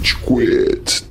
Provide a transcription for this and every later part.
Rage Quit.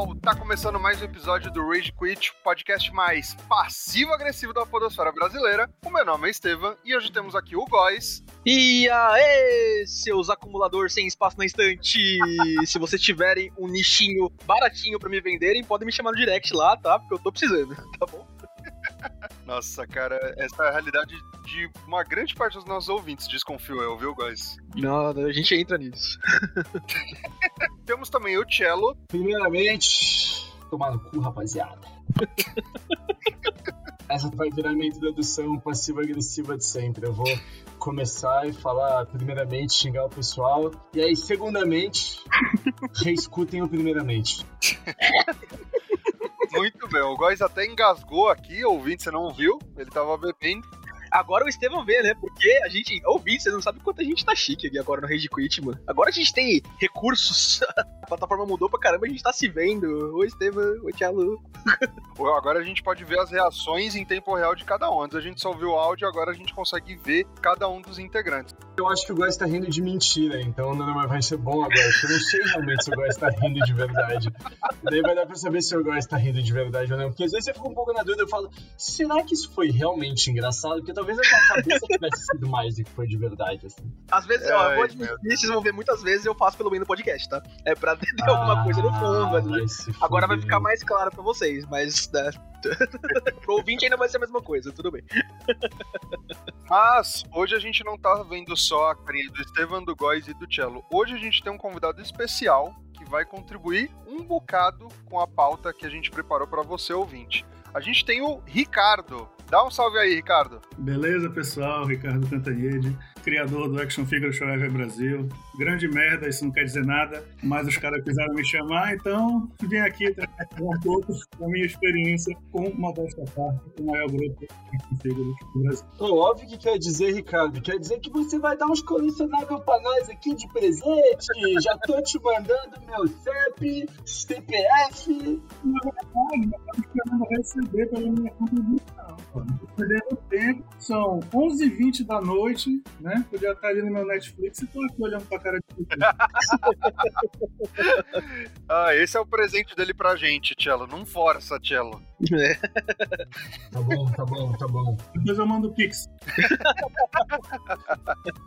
Mal! Tá começando mais um episódio do Rage Quit, podcast mais passivo-agressivo da podosfera brasileira. O meu nome é Estevam e hoje temos aqui o Góis. E aí, seus acumuladores sem espaço na estante! Se vocês tiverem um nichinho baratinho pra me venderem, podem me chamar no direct lá, tá? Porque eu tô precisando, tá bom? Nossa, cara, essa é a realidade de uma grande parte dos nossos ouvintes, desconfio eu, viu, Góis? Não, a gente entra nisso. Temos também o Cello. Primeiramente, tomar no cu, rapaziada. Essa vai virar minha introdução passiva-agressiva de sempre. Eu vou começar e falar, primeiramente, xingar o pessoal. E aí, segundamente, reescutem o primeiramente. Muito bem, o Góis até engasgou aqui, ouvinte, você não viu? Ele tava bebendo. Agora o Estevão vê, né? Porque a gente, ouvinte, você não sabe quanto a gente tá chique aqui agora no Rage Quit, mano. Agora a gente tem recursos. A plataforma mudou pra caramba, a gente tá se vendo. Oi, Estevão. Oi, Tchelo. Agora a gente pode ver as reações em tempo real de cada um. Antes a gente só ouviu o áudio, agora a gente consegue ver cada um dos integrantes. Eu acho que o Góis tá rindo de mentira, então não, não vai ser bom agora, porque eu não sei realmente se o Góis tá rindo de verdade. Daí vai dar pra saber se o Góis tá rindo de verdade ou não. Porque às vezes eu fico um pouco na dúvida, eu falo, será que isso foi realmente engraçado? Porque talvez a minha cabeça tivesse sido mais do que foi de verdade, assim. Às vezes, ó, eu Ai, vou admitir, vocês vão ver muitas vezes eu faço pelo menos no podcast, tá? É pra ter alguma coisa no fundo ali. Agora vai ficar mais claro pra vocês, mas né, pro ouvinte ainda vai ser a mesma coisa, tudo bem. Mas hoje a gente não tá vendo só a carinha do Estevam, do Góis e do Cello. Hoje a gente tem um convidado especial que vai contribuir um bocado com a pauta que a gente preparou pra você, ouvinte. A gente tem o Ricardo. Dá um salve aí, Ricardo. Beleza, pessoal? Ricardo Cantanhede, criador do Action Figure Forever Brasil. Grande merda, isso não quer dizer nada, mas os caras quiseram me chamar, então vim aqui trazer um pouco da minha experiência com uma desta parte, o maior grupo de Action Figures do Brasil. Ô, óbvio que quer dizer, Ricardo, quer dizer que você vai dar uns colecionáveis pra nós aqui de presente. Já tô te mandando meu CEP, CPF. Na verdade, eu estava esperando receber pela minha contribuição. tô perdendo tempo, são 11h20 da noite, né? Podia estar ali no meu Netflix e tô aqui olhando pra cara de Ah, esse é o presente dele pra gente, Cello. Não força, Cello. Tá bom, tá bom, tá bom. Depois eu mando o Pix.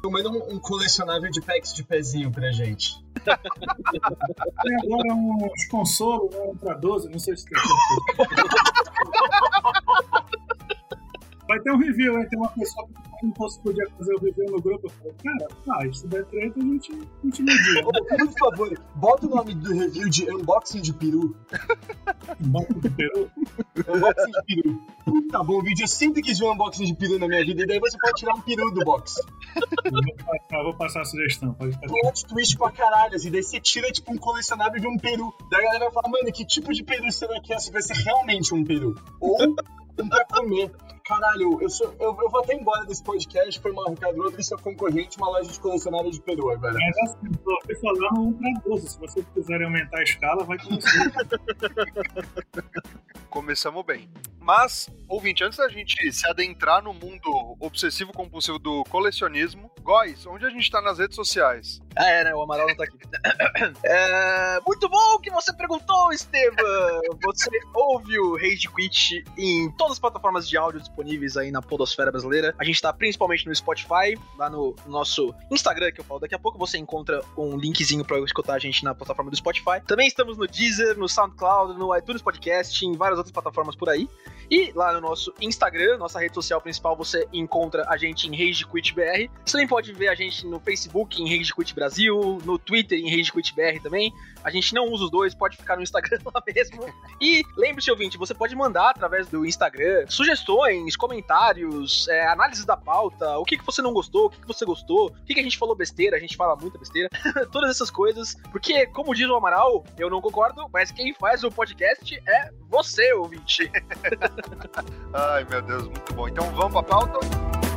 Eu mando um, um colecionável de packs de pezinho pra gente. Tem agora uns consolos, né? Um pra 12, não sei se tem. Vai ter um review, hein? Tem uma pessoa que não podia fazer o review no grupo. Eu falei, cara, faz. Se der treta, a gente, a gente media. Por favor, bota o nome do review de unboxing de peru. Banco do Peru. Unboxing de peru. Tá bom, vídeo. Eu sempre quis ver um unboxing de peru na minha vida, e daí você pode tirar um peru do box. Eu Vou passar, vou passar a sugestão. Pode fazer. Plot twist pra caralho, assim, daí você tira, tipo, um colecionável de um peru. Daí a galera vai falar, mano, que tipo de peru será que é? Se vai ser realmente um peru. Ou um pra comer. Caralho, eu, sou, eu, eu vou até embora desse podcast, foi mal, Ricardo. Eu abri seu concorrente, uma loja de colecionável de peru agora. Mas assim, tô te falando um pra 12. Se vocês quiserem aumentar a escala, vai começar. Começamos bem. Mas, ouvinte, antes da gente se adentrar no mundo obsessivo-compulsivo do colecionismo, Góis, onde a gente tá nas redes sociais? Ah, é, né? O Amaral não tá aqui. É, muito bom que você perguntou, Estevam! Você ouve o Rage Quit em todas as plataformas de áudio disponíveis aí na podosfera brasileira. A gente tá principalmente no Spotify, lá no nosso Instagram, que eu falo daqui a pouco, você encontra um linkzinho pra escutar a gente na plataforma do Spotify. Também estamos no Deezer, no SoundCloud, no iTunes Podcast, em várias outras plataformas por aí. E lá no nosso Instagram, nossa rede social principal, você encontra a gente em Rage Quit BR. Você também pode ver a gente no Facebook em Rage Quit no Twitter em Rage Quit BR também. A gente não usa os dois, pode ficar no Instagram lá mesmo. E lembre-se, ouvinte, você pode mandar através do Instagram sugestões, comentários, é, análises da pauta, o que, que você não gostou, o que, que você gostou, o que, que a gente falou besteira, a gente fala muita besteira, todas essas coisas. Porque, como diz o Amaral, eu não concordo, mas quem faz o podcast é você, ouvinte. Ai, meu Deus, muito bom. Então vamos pra pauta?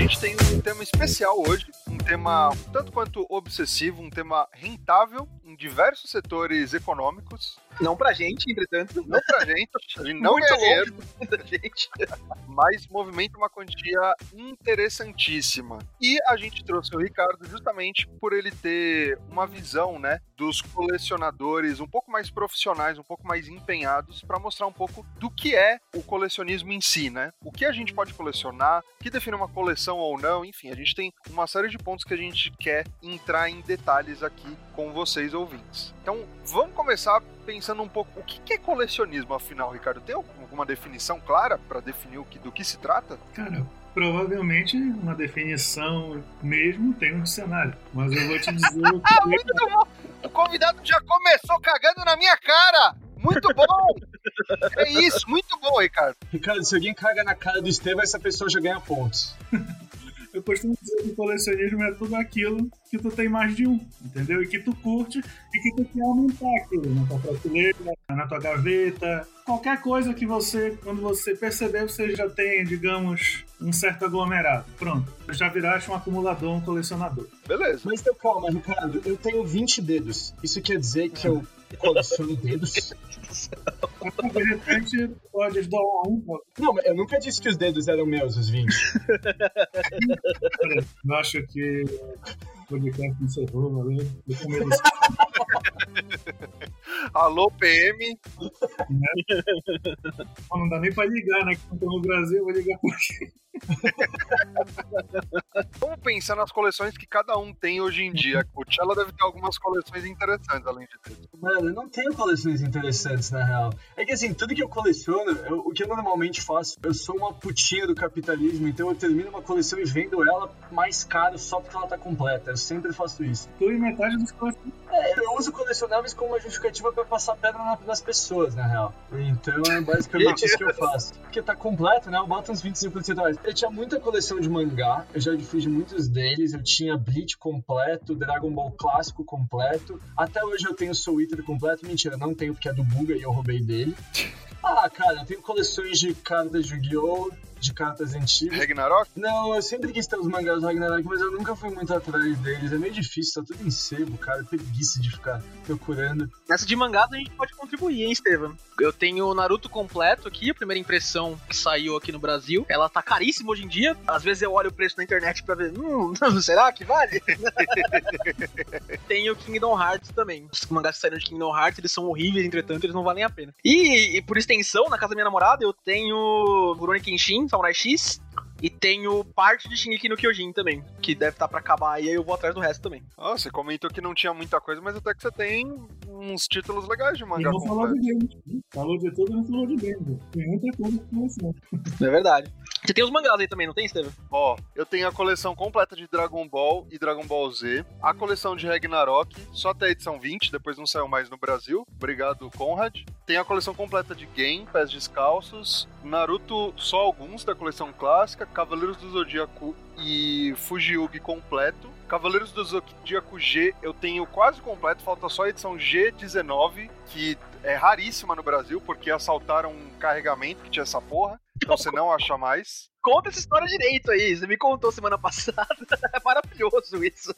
Gente tem um tema especial hoje, um tema tanto quanto obsessivo, um tema rentável em diversos setores econômicos. Não pra gente, entretanto. Não pra gente, a gente não Muito ganha dinheiro, da gente. mas movimenta uma quantia interessantíssima. E a gente trouxe o Ricardo justamente por ele ter uma visão, né, dos colecionadores um pouco mais profissionais, um pouco mais empenhados, para mostrar um pouco do que é o colecionismo em si, né? O que a gente pode colecionar, o que define uma coleção ou não, enfim, a gente tem uma série de pontos que a gente quer entrar em detalhes aqui com vocês ouvintes. Então, vamos começar pensando um pouco o que é colecionismo, afinal, Ricardo? Tem alguma definição clara para definir o que, do que se trata? Cara, provavelmente uma definição mesmo tem um dicionário. Mas eu vou te dizer o Ah, que muito bom! O convidado já começou cagando na minha cara! Muito bom! É isso, muito bom, Ricardo. Ricardo, se alguém caga na cara do Estevam, essa pessoa já ganha pontos. Eu costumo dizer que colecionismo é tudo aquilo que tu tem mais de um, entendeu? E que tu curte e que tu quer aumentar aquilo na tua prateleira, na tua gaveta. Qualquer coisa que você, quando você perceber, você já tem, digamos, um certo aglomerado. Pronto. Já viraste um acumulador, um colecionador. Beleza. Mas então calma, Ricardo, eu tenho 20 dedos. Isso quer dizer que eu coleciono dedos? De repente, pode um. pô. Não, mas eu nunca disse que os dedos eram meus, os 20. Pera, Eu acho que o podcast encerrou, valeu? Eu com medo. Alô, PM. Pô, Não dá nem pra ligar, né? Que eu tô no Brasil, eu vou ligar pra Vamos pensar nas coleções que cada um tem hoje em dia. O Tchela deve ter algumas coleções interessantes, além de ter. Mano, eu não tenho coleções interessantes, na real. É que assim, tudo que eu coleciono, eu- o que eu normalmente faço, eu sou uma putinha do capitalismo, então eu termino uma coleção e vendo ela mais caro só porque ela tá completa. Eu sempre faço isso. tu e metade dos colecionadores. É, eu uso colecionáveis como uma justificativa pra passar pedra na- nas pessoas, na real. Então é basicamente isso que eu faço. Porque tá completo, né? Eu boto uns 25% a mais. Eu tinha muita coleção de mangá, eu já fiz muitos deles. Eu tinha Bleach completo, Dragon Ball clássico completo. Até hoje eu tenho Soul Eater completo. Mentira, não tenho porque é do Buga e eu roubei dele. Ah, cara, eu tenho coleções de cartas de Yu-Gi-Oh! De cartas antigas. Ragnarok? Não, eu sempre quis ter os mangás do Ragnarok, mas eu nunca fui muito atrás deles. É meio difícil, tá tudo em sebo, cara. Preguiça de ficar procurando. Nessa de mangás a gente pode contribuir, hein, Estevam? Eu tenho o Naruto completo aqui, a primeira impressão que saiu aqui no Brasil. Ela tá caríssima hoje em dia. Às vezes eu olho o preço na internet pra ver, hum, será que vale? tenho Kingdom Hearts também. Os mangás que saíram de Kingdom Hearts, eles são horríveis, entretanto, eles não valem a pena. E, e por extensão, na casa da minha namorada, eu tenho Rurouni Kenshin, Samurai X, e tenho parte de Shingeki no Kyojin também, que deve estar pra acabar aí, aí eu vou atrás do resto também. Ah, você comentou que não tinha muita coisa, mas até que você tem uns títulos legais de E mangá não falou completo. de games. Falou de tudo, não falou de games. Tem muita coisa que colecionar. É verdade. Você tem os mangás aí também, não tem, Estevam? Ó, eu tenho a coleção completa de Dragon Ball e Dragon Ball Z, a coleção de Ragnarok, só até a edição 20, depois não saiu mais no Brasil. Obrigado, Conrad. Tem a coleção completa de Game, Pés Descalços, Naruto, só alguns da coleção clássica, Cavaleiros do Zodíaco e Fujiugi completo. Cavaleiros do Zodíaco G eu tenho quase completo, falta só a edição G19, que é raríssima no Brasil, porque assaltaram um carregamento que tinha essa porra. Então você não acha mais. Conta essa história direito aí. Você me contou semana passada. É maravilhoso isso.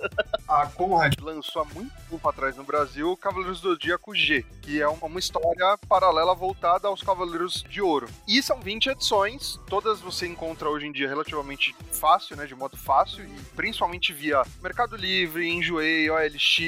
A Conrad lançou há muito tempo atrás no Brasil Cavaleiros do Zodíaco G, que é uma história paralela voltada aos Cavaleiros de Ouro. E são 20 edições, todas você encontra hoje em dia relativamente fácil, né, de modo fácil, e principalmente via Mercado Livre, Enjoei, OLX,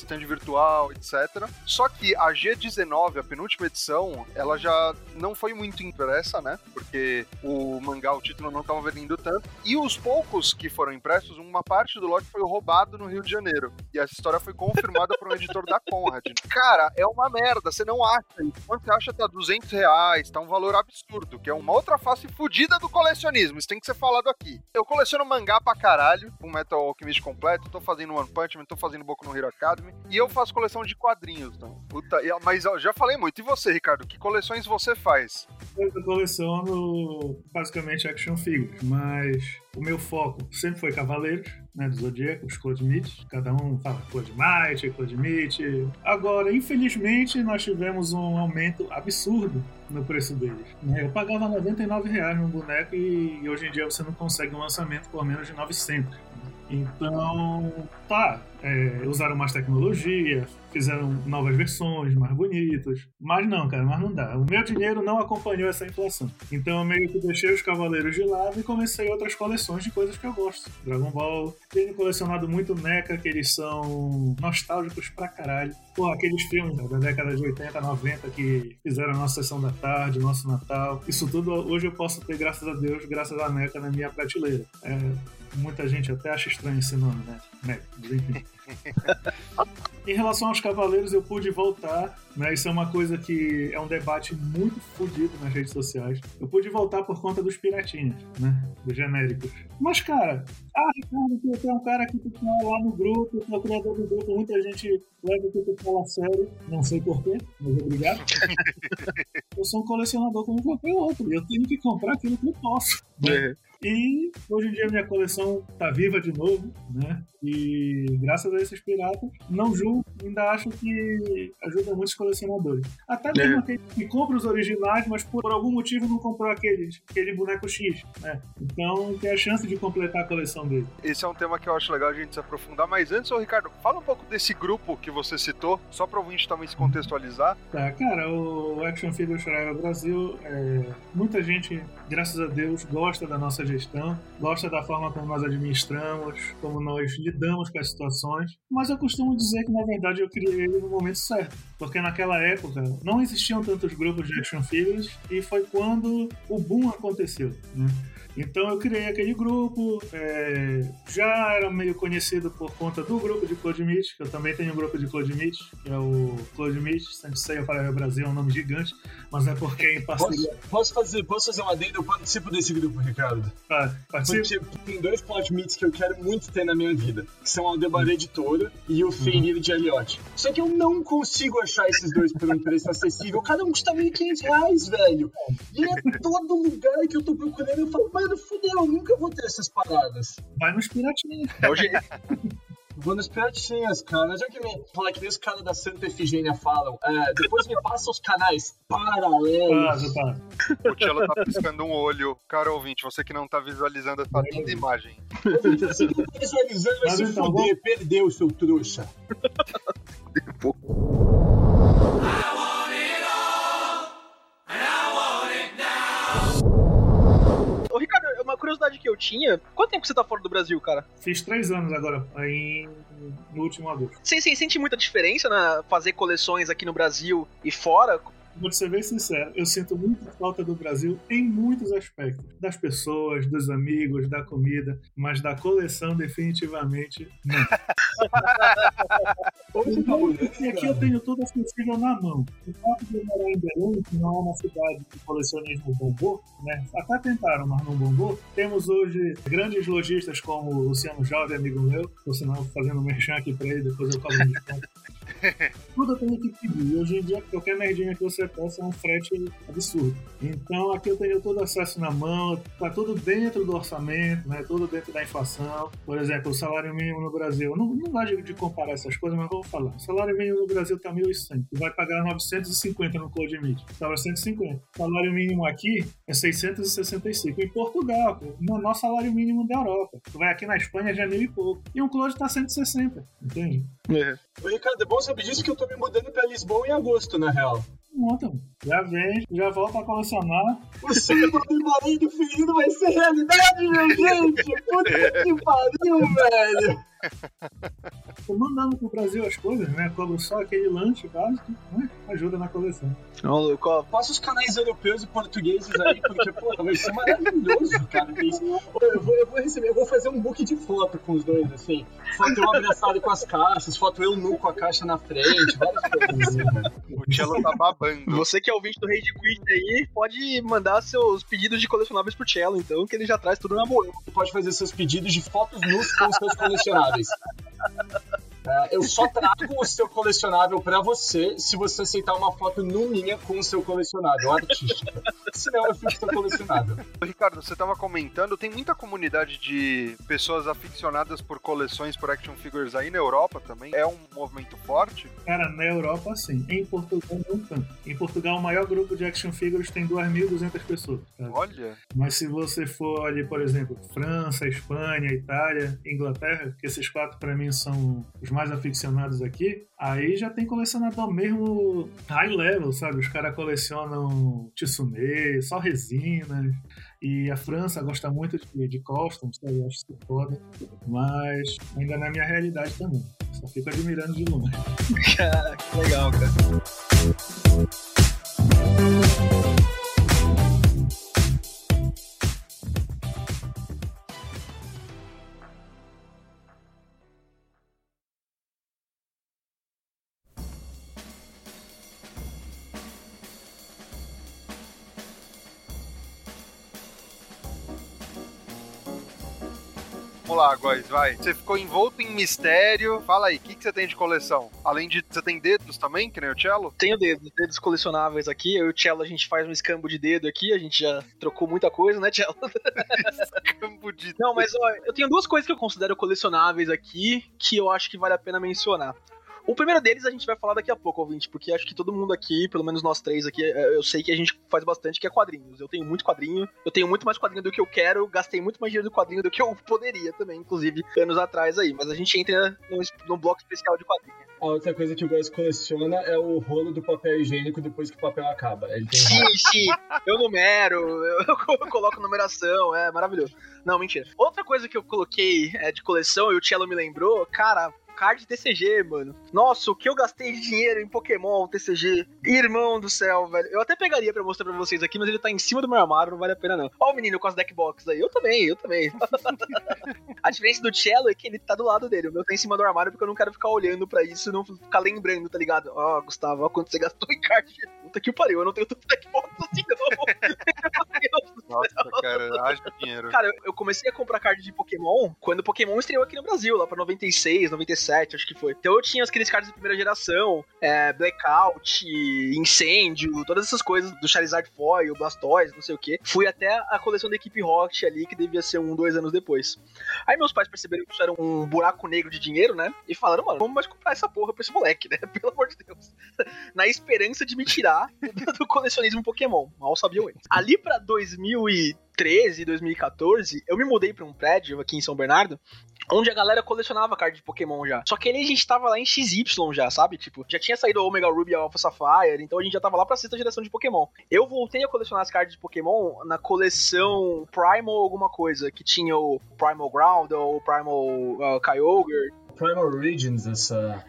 stand virtual, etc. Só que a G19, a penúltima edição, ela já não foi muito impressa, né, porque o mangá, o título não estava vendendo tanto, e os poucos que foram impressos, uma parte do lote foi roubado no Rio de Janeiro. E essa história foi confirmada por um editor da Conrad. Cara, é uma merda, você não acha isso. Quando você acha tá 200 reais, tá um valor absurdo, que é uma outra face fodida do colecionismo. Isso tem que ser falado aqui. Eu coleciono mangá pra caralho, um Metal Alchemist completo, tô fazendo One Punch Man, tô fazendo Boku no Hero Academy, e eu faço coleção de quadrinhos, então. Puta, mas já falei muito. E você, Ricardo, que coleções você faz? Eu coleciono basicamente action figures, mas o meu foco sempre foi Cavaleiros. né, do Zodíaco, os Codemite. Cada um fala Codemite, Codemite. Agora, infelizmente, nós tivemos um aumento absurdo no preço deles. né? Eu pagava 99 reais num boneco e hoje em dia você não consegue um lançamento por menos de 900. Então, tá, é, usaram mais tecnologia, fizeram novas versões, mais bonitas. Mas não, cara, mas não dá. O meu dinheiro não acompanhou essa inflação. Então eu meio que deixei os Cavaleiros de lado e comecei outras coleções de coisas que eu gosto. Dragon Ball. Tenho colecionado muito NECA, que eles são nostálgicos pra caralho. Pô, aqueles filmes da década de 80, 90 que fizeram a nossa sessão da tarde, nosso Natal. Isso tudo hoje eu posso ter, graças a Deus, graças à NECA na minha prateleira. É, muita gente até acha estranho esse nome, né? Mas enfim. Em relação aos cavaleiros, eu pude voltar, né? Isso é uma coisa que é um debate muito fodido nas redes sociais. Eu pude voltar por conta dos piratinhas, né? Dos genéricos. Mas, cara, ah, Ricardo, tu é um cara que tu fala lá no grupo, tu é criador do grupo, muita gente leva o que tu fala a sério. Não sei porquê, mas obrigado. eu sou um colecionador como qualquer outro. e Eu tenho que comprar aquilo que eu posso. Né? E hoje em dia minha coleção tá viva de novo, né? E graças a esses piratas, não julgo, ainda acho que ajuda muitos colecionadores. Até mesmo É. aquele que compra os originais, mas por algum motivo não comprou aqueles, aquele boneco X, né? Então tem a chance de completar a coleção dele. Esse é um tema que eu acho legal a gente se aprofundar. Mas antes, ô Ricardo, fala um pouco desse grupo que você citou, só para o ouvinte também se contextualizar. Tá, cara, o Action Figure Shariva Brasil, é, muita gente, graças a Deus, gosta da nossa gestão, gosta da forma como nós administramos, como nós lidamos com as situações, mas eu costumo dizer que, na verdade, eu criei ele no momento certo, porque naquela época não existiam tantos grupos de action figures e foi quando o boom aconteceu, né? Então eu criei aquele grupo, é, já era meio conhecido por conta do grupo de Cloud Meet, que eu também tenho um grupo de Cloud Meet, que é o Cloud Meet, Sensei para o Brasil, é um nome gigante, mas é porque é em Posso, parceria. posso fazer, posso fazer uma adendo? Eu participo desse grupo, Ricardo. Ah, participa. Porque tem dois plot meets que eu quero muito ter na minha vida, que são a Aldebaran Editora e o Fenrir de Elliot. Só que eu não consigo achar esses dois por um preço acessível. Cada um custa 1.500 reais, velho. E é todo lugar que eu tô procurando, eu falo, fudeu, eu nunca vou ter essas paradas. Vai nos piratinhos. É o jeito. Vou nas piratinhas, cara. Já que me fala que nem os caras da Santa Efigênia falam, é, depois me passa os canais paralelos. Ah, já tá. O Tchelo tá piscando um olho. Cara ouvinte, você que não tá visualizando essa linda imagem. Se não tá visualizando, vai se então, fuder, perdeu, seu trouxa. Ô, curiosidade que eu tinha, quanto tempo que você tá fora do Brasil, cara? Fiz três anos agora, aí no último agosto. Você, você sente muita diferença na fazer coleções aqui no Brasil e fora? Vou ser bem sincero, eu sinto muita falta do Brasil em muitos aspectos. Das pessoas, dos amigos, da comida, mas da coleção definitivamente não. Hoje tá olhando, E aqui eu tenho tudo acessível na mão. O fato de eu morar em Belém, que não é uma cidade que colecionismo bombou, né? Até tentaram, mas não bombou. Temos hoje grandes lojistas como o Luciano Jovem, amigo meu, por sinal fazendo um merchan aqui pra ele, depois eu cobro um desconto. Tudo eu tenho que pedir. E hoje em dia, qualquer merdinha que você peça é um frete absurdo. Então aqui eu tenho todo acesso na mão, tá tudo dentro do orçamento, né? Tudo dentro da inflação. Por exemplo, o salário mínimo no Brasil. Não, não gosto de comparar essas coisas, mas vou falar. O salário mínimo no Brasil tá 1.100. Tu vai pagar 950 no Cloud Meet. Estava 150. O salário mínimo aqui é 665. Em Portugal, pô, o menor salário mínimo da Europa. Tu vai aqui na Espanha já é mil e pouco. E um Cloud tá 160. Entende? Ô, Ricardo, é bom saber disso que eu tô me mudando pra Lisboa em agosto, na real. Já vem, já volta a colecionar. O sonho do Aldebaran do Fenrir vai ser realidade, meu gente! Puta que pariu, velho! Tô mandando pro Brasil as coisas, né? Cobro só aquele lanche básico, né? Ajuda na coleção. Não, Passa os canais europeus e portugueses aí, porque, pô, vai ser maravilhoso, cara. Eu vou, eu vou receber, eu vou fazer um book de foto com os dois, assim. Foto eu abraçado com as caixas, foto eu nu com a caixa na frente, várias coisas assim. O Tchelo tá babando. Você que é ouvinte do Rage Quit aí, pode mandar seus pedidos de colecionáveis pro Cello, então, que ele já traz tudo na. Você pode fazer seus pedidos de fotos nus com os seus colecionáveis. É, eu só trago o seu colecionável pra você se você aceitar uma foto nu minha com o seu colecionável artística. Se não, eu fico colecionável. Ricardo, você estava comentando, tem muita comunidade de pessoas aficionadas por coleções por action figures aí na Europa também. É um movimento forte? Cara, na Europa sim. Em Portugal não tanto. Em Portugal, o maior grupo de action figures tem 2.200 pessoas. Cara. Olha. Mas se você for ali, por exemplo, França, Espanha, Itália, Inglaterra, que esses quatro para mim são os mais aficionados aqui, aí já tem colecionador mesmo high level, sabe? Os caras colecionam Tsume, só resinas. E a França gosta muito de, de costumes? Eu acho isso foda. Mas ainda não é minha realidade também. Só fico admirando de longe. Cara, que legal, cara. Vamos lá, Góis, vai. Você ficou envolto em mistério. Fala aí, o que, que você tem de coleção? Além de. Você tem dedos também, que nem o Cello? Tenho dedos, dedos colecionáveis aqui. Eu e o Cello, a gente faz um escambo de dedo aqui. A gente já trocou muita coisa, né, Cello? escambo de Não, mas ó, eu tenho duas coisas que eu considero colecionáveis aqui que eu acho que vale a pena mencionar. O primeiro deles a gente vai falar daqui a pouco, ouvinte, porque acho que todo mundo aqui, pelo menos nós três aqui, é, eu sei que a gente faz bastante, que é quadrinhos. Eu tenho muito quadrinho, eu tenho muito mais quadrinho do que eu quero, gastei muito mais dinheiro do quadrinho do que eu poderia também, inclusive, anos atrás aí. Mas a gente entra num, num bloco especial de quadrinho. A outra coisa que o Góis coleciona é o rolo do papel higiênico depois que o papel acaba. Ele tem Sim, sim, eu numero, eu coloco numeração, é maravilhoso. Não, mentira. Outra coisa que eu coloquei é, de coleção, e o Cello me lembrou, cara, card TCG, mano. Nossa, o que eu gastei de dinheiro em Pokémon TCG. Irmão do céu, velho. Eu até pegaria pra mostrar pra vocês aqui, mas ele tá em cima do meu armário, não vale a pena não. Ó o menino com as deckbox aí. Eu também, eu também. a diferença do Cello é que ele tá do lado dele. O meu tá em cima do armário porque eu não quero ficar olhando pra isso e não ficar lembrando, tá ligado? Ó, oh, Gustavo, ó quanto você gastou em card. Puta que pariu, eu não tenho tanto deckbox assim não. Nossa, cara, haja dinheiro. Cara, eu comecei a comprar card de Pokémon quando o Pokémon estreou aqui no Brasil, lá pra 96, 97, acho que foi. Então eu tinha aqueles cards de primeira geração, é, Blackout, Incêndio, todas essas coisas do Charizard Foil, Blastoise, não sei o que. Fui até a coleção da equipe Rocket ali, que devia ser um, dois anos depois. Aí meus pais perceberam que isso era um buraco negro de dinheiro, né? E falaram, mano, vamos mais comprar essa porra pra esse moleque, né? Pelo amor de Deus. Na esperança de me tirar do colecionismo Pokémon. Mal sabiam eles. Ali pra 2013, 2014, eu me mudei pra um prédio aqui em São Bernardo, onde a galera colecionava card de Pokémon já. Só que ali a gente tava lá em XY já, sabe? Tipo, já tinha saído o Omega Ruby e Alpha Sapphire, então a gente já tava lá pra sexta geração de Pokémon. Eu voltei a colecionar as cards de Pokémon na coleção Primal alguma coisa, que tinha o Primal Ground ou o Primal uh, Kyogre. Primal Origins, essa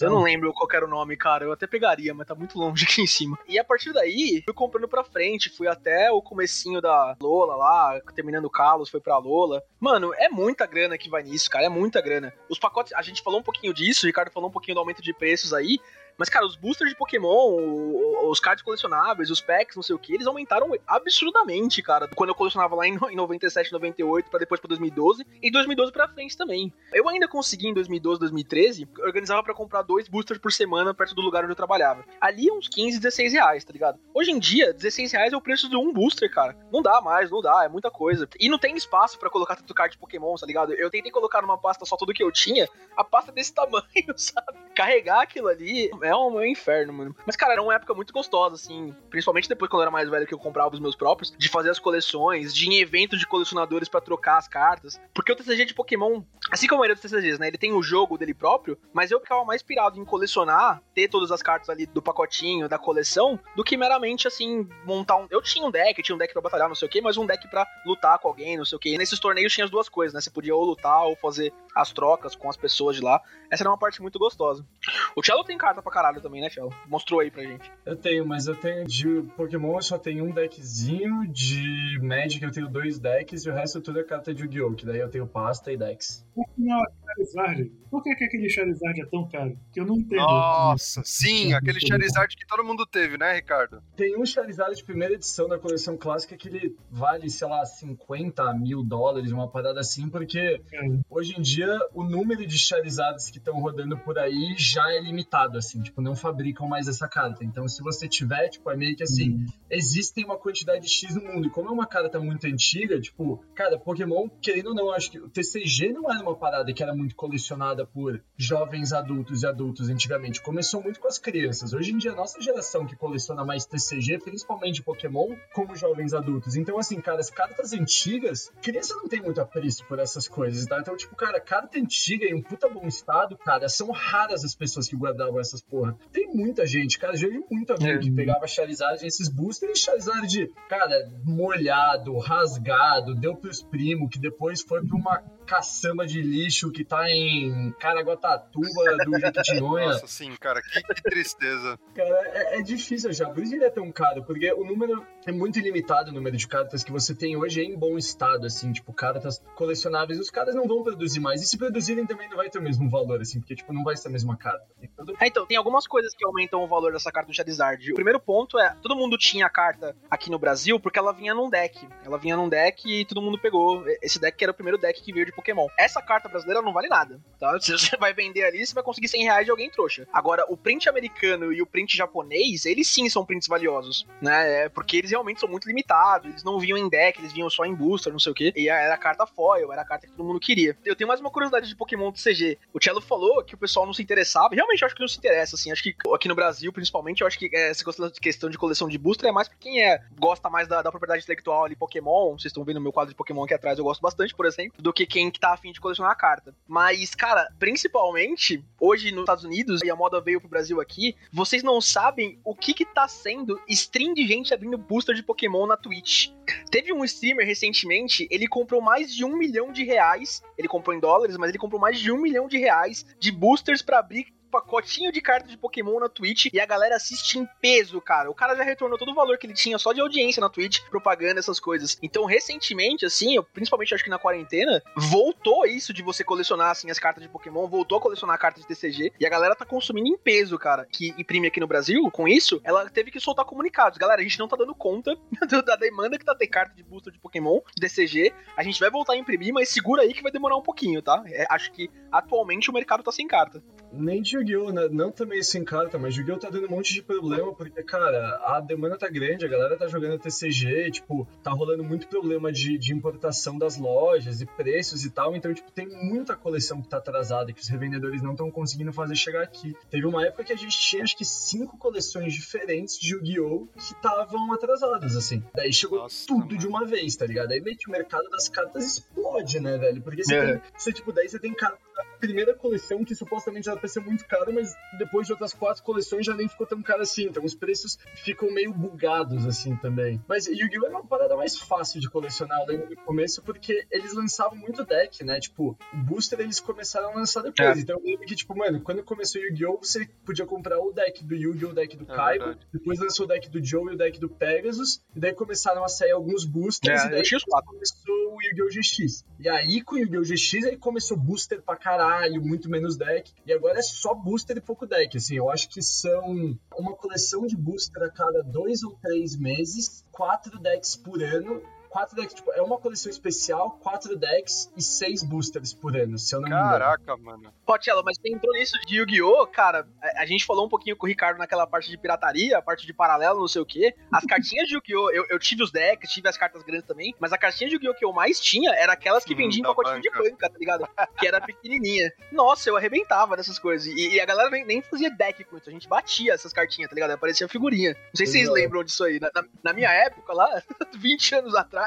eu não lembro qual era o nome, cara. Eu até pegaria, mas tá muito longe aqui em cima. E a partir daí, fui comprando pra frente. Fui até o comecinho da Lola lá, terminando o Carlos, foi pra Lola. Mano, é muita grana que vai nisso, cara. É muita grana. Os pacotes, a gente falou um pouquinho disso, o Ricardo falou um pouquinho do aumento de preços aí. Mas, cara, os boosters de Pokémon, os cards colecionáveis, os packs, não sei o que, eles aumentaram absurdamente, cara. Quando eu colecionava lá em 97, 98, pra depois pra 2012, e 2012 pra frente também. Eu ainda consegui em 2012, 2013, organizava para comprar dois boosters por semana perto do lugar onde eu trabalhava. Ali uns 15, 16 reais, tá ligado? Hoje em dia, 16 reais é o preço de um booster, cara. Não dá mais, não dá, é muita coisa. E não tem espaço para colocar tanto card de Pokémon, tá ligado? Eu tentei colocar numa pasta só tudo que eu tinha, a pasta desse tamanho, sabe? Carregar aquilo ali é um, é um inferno, mano. Mas, cara, era uma época muito gostosa, assim. Principalmente depois, quando eu era mais velho, que eu comprava os meus próprios, de fazer as coleções, de ir em eventos de colecionadores para trocar as cartas. Porque o TCG de Pokémon, assim como a maioria dos TCGs, né? Ele tem o jogo dele próprio, mas eu ficava mais pirado em colecionar, ter todas as cartas ali do pacotinho, da coleção, do que meramente, assim, montar um. Eu tinha um deck, tinha um deck pra batalhar, não sei o quê, mas um deck pra lutar com alguém, não sei o quê. E nesses torneios tinha as duas coisas, né? Você podia ou lutar ou fazer as trocas com as pessoas de lá. Essa era uma parte muito gostosa. O Cello tem carta pra caralho também, né, Cello? Mostrou aí pra gente. Eu tenho, mas eu tenho de Pokémon, eu só tenho um deckzinho. De Magic eu tenho dois decks e o resto tudo é carta de Yu-Gi-Oh! Que daí eu tenho pasta e decks. Não, Charizard. Por que, que aquele Charizard é tão caro? Que eu não entendo. Nossa, sim, aquele Charizard que todo mundo teve, né, Ricardo? Tem um Charizard de primeira edição da coleção clássica que ele vale, sei lá, 50 mil dólares, uma parada assim, porque é. hoje em dia o número de Charizards que estão rodando por aí já é limitado, assim. assim, tipo, não fabricam mais essa carta. Então, se você tiver, tipo, é meio que assim, uhum. existem uma quantidade X no mundo. E como é uma carta muito antiga, tipo, cara, Pokémon, querendo ou não, acho que o TCG não era uma parada que era muito colecionada por jovens adultos e adultos antigamente. Começou muito com as crianças. Hoje em dia, a nossa geração que coleciona mais TCG, principalmente Pokémon, como jovens adultos. Então, assim, cara, as cartas antigas, criança não tem muito apreço por essas coisas, tá? Então, tipo, cara, carta antiga em um puta bom estado, cara, são raras as pessoas que guardavam essas porra. Tem muita gente, cara, já vi muito amigo é. que pegava Charizard, esses boosters, Charizard, cara, molhado, rasgado, deu pros primos, que depois foi pra uma caçamba de lixo que tá em Caraguatatuba do Jequitinhonha. Nossa, sim, cara, que, que tristeza. cara, é, é, difícil já, por isso ele é tão caro, porque o número é muito ilimitado, o número de cartas que você tem hoje é em bom estado, assim, tipo, cartas colecionáveis, os caras não vão produzir mais, e se produzirem também não vai ter o mesmo valor, assim, porque, tipo, não vai ser a mesma carta. É, então, tem algumas coisas que aumentam o valor dessa carta do Charizard. O primeiro ponto é, todo mundo tinha a carta aqui no Brasil porque ela vinha num deck. Ela vinha num deck e todo mundo pegou. Esse deck era o primeiro deck que veio de Pokémon. Essa carta brasileira não vale nada, tá? Você vai vender ali, você vai conseguir 100 reais de alguém trouxa. Agora, o print americano e o print japonês, eles sim são prints valiosos, né? É porque eles realmente são muito limitados, eles não vinham em deck, eles vinham só em booster, não sei o quê. E era a carta foil, era a carta que todo mundo queria. Eu tenho mais uma curiosidade de Pokémon do CG. O Cello falou que o pessoal não se interessava, realmente eu acho que não se interessa, assim. Acho que aqui no Brasil, principalmente, eu acho que essa questão de coleção de booster é mais pra quem é, gosta mais da, da propriedade intelectual ali, Pokémon. Vocês estão vendo o meu quadro de Pokémon aqui atrás, eu gosto bastante, por exemplo, do que quem que tá afim de colecionar a carta. Mas, cara, principalmente hoje nos Estados Unidos, e a moda veio pro Brasil aqui, vocês não sabem o que que tá sendo stream de gente abrindo booster de Pokémon na Twitch. Teve um streamer recentemente, ele comprou mais de um milhão de reais, ele comprou em dólares, mas ele comprou mais de um milhão de reais de boosters para abrir pacotinho de cartas de Pokémon na Twitch e a galera assiste em peso, cara. O cara já retornou todo o valor que ele tinha só de audiência na Twitch, propaganda, essas coisas. Então, recentemente, assim, eu, principalmente acho que na quarentena, voltou isso de você colecionar, assim, as cartas de Pokémon, voltou a colecionar cartas de TCG e a galera tá consumindo em peso, cara. Que imprime aqui no Brasil, com isso, ela teve que soltar comunicados. Galera, a gente não tá dando conta da demanda que tá ter carta de booster de Pokémon, de TCG. A gente vai voltar a imprimir, mas segura aí que vai demorar um pouquinho, tá? É, acho que atualmente o mercado tá sem carta. Nem de Yu-Gi-Oh! Né? Não também sem carta, mas Yu-Gi-Oh! tá dando um monte de problema, porque, cara, a demanda tá grande, a galera tá jogando TCG, tipo, tá rolando muito problema de, de importação das lojas e preços e tal, então, tipo, tem muita coleção que tá atrasada, que os revendedores não estão conseguindo fazer chegar aqui. Teve uma época que a gente tinha, acho que, cinco coleções diferentes de Yu-Gi-Oh! que estavam atrasadas, assim. Daí chegou Nossa, tudo mano. de uma vez, tá ligado? Aí meio que o mercado das cartas explode, né, velho? Porque você, é. tem, você tipo, daí você tem carta da primeira coleção que supostamente era pra ser muito cara, mas depois de outras quatro coleções já nem ficou tão caro assim. Então os preços ficam meio bugados assim também. Mas Yu-Gi-Oh! era uma parada mais fácil de colecionar, eu lembro no começo, porque eles lançavam muito deck, né? Tipo, o booster eles começaram a lançar depois. É. Então eu lembro que, tipo, mano, quando começou Yu-Gi-Oh! você podia comprar o deck do Yu-Gi-Oh! o deck do é Kaiba, depois lançou o deck do Joe e o deck do Pegasus, e daí começaram a sair alguns boosters, é, e daí começou o Yu-Gi-Oh! GX. E aí com o Yu-Gi-Oh! GX aí começou booster pra caralho, muito menos deck. E agora é só booster e pouco deck. Assim, eu acho que são uma coleção de booster a cada dois ou três meses, quatro decks por ano quatro decks, tipo, é uma coleção especial, quatro decks e seis boosters por ano, se eu não Caraca, me engano. Caraca, mano. Pô, Tchelo, mas você entrou nisso de Yu-Gi-Oh!, cara, a, gente falou um pouquinho com o Ricardo naquela parte de pirataria, a parte de paralelo, não sei o quê. As cartinhas de Yu-Gi-Oh!, eu, eu, tive os decks, tive as cartas grandes também, mas a cartinha de Yu-Gi-Oh! que eu mais tinha era aquelas que hum, vendiam em pacotinho banca. de banca, tá ligado? que era pequenininha. Nossa, eu arrebentava nessas coisas. E, e a galera nem, nem, fazia deck com isso, a gente batia essas cartinhas, tá ligado? Aparecia figurinha. Não sei se vocês lembram disso aí. Na, na, na minha época, lá, 20 anos atrás,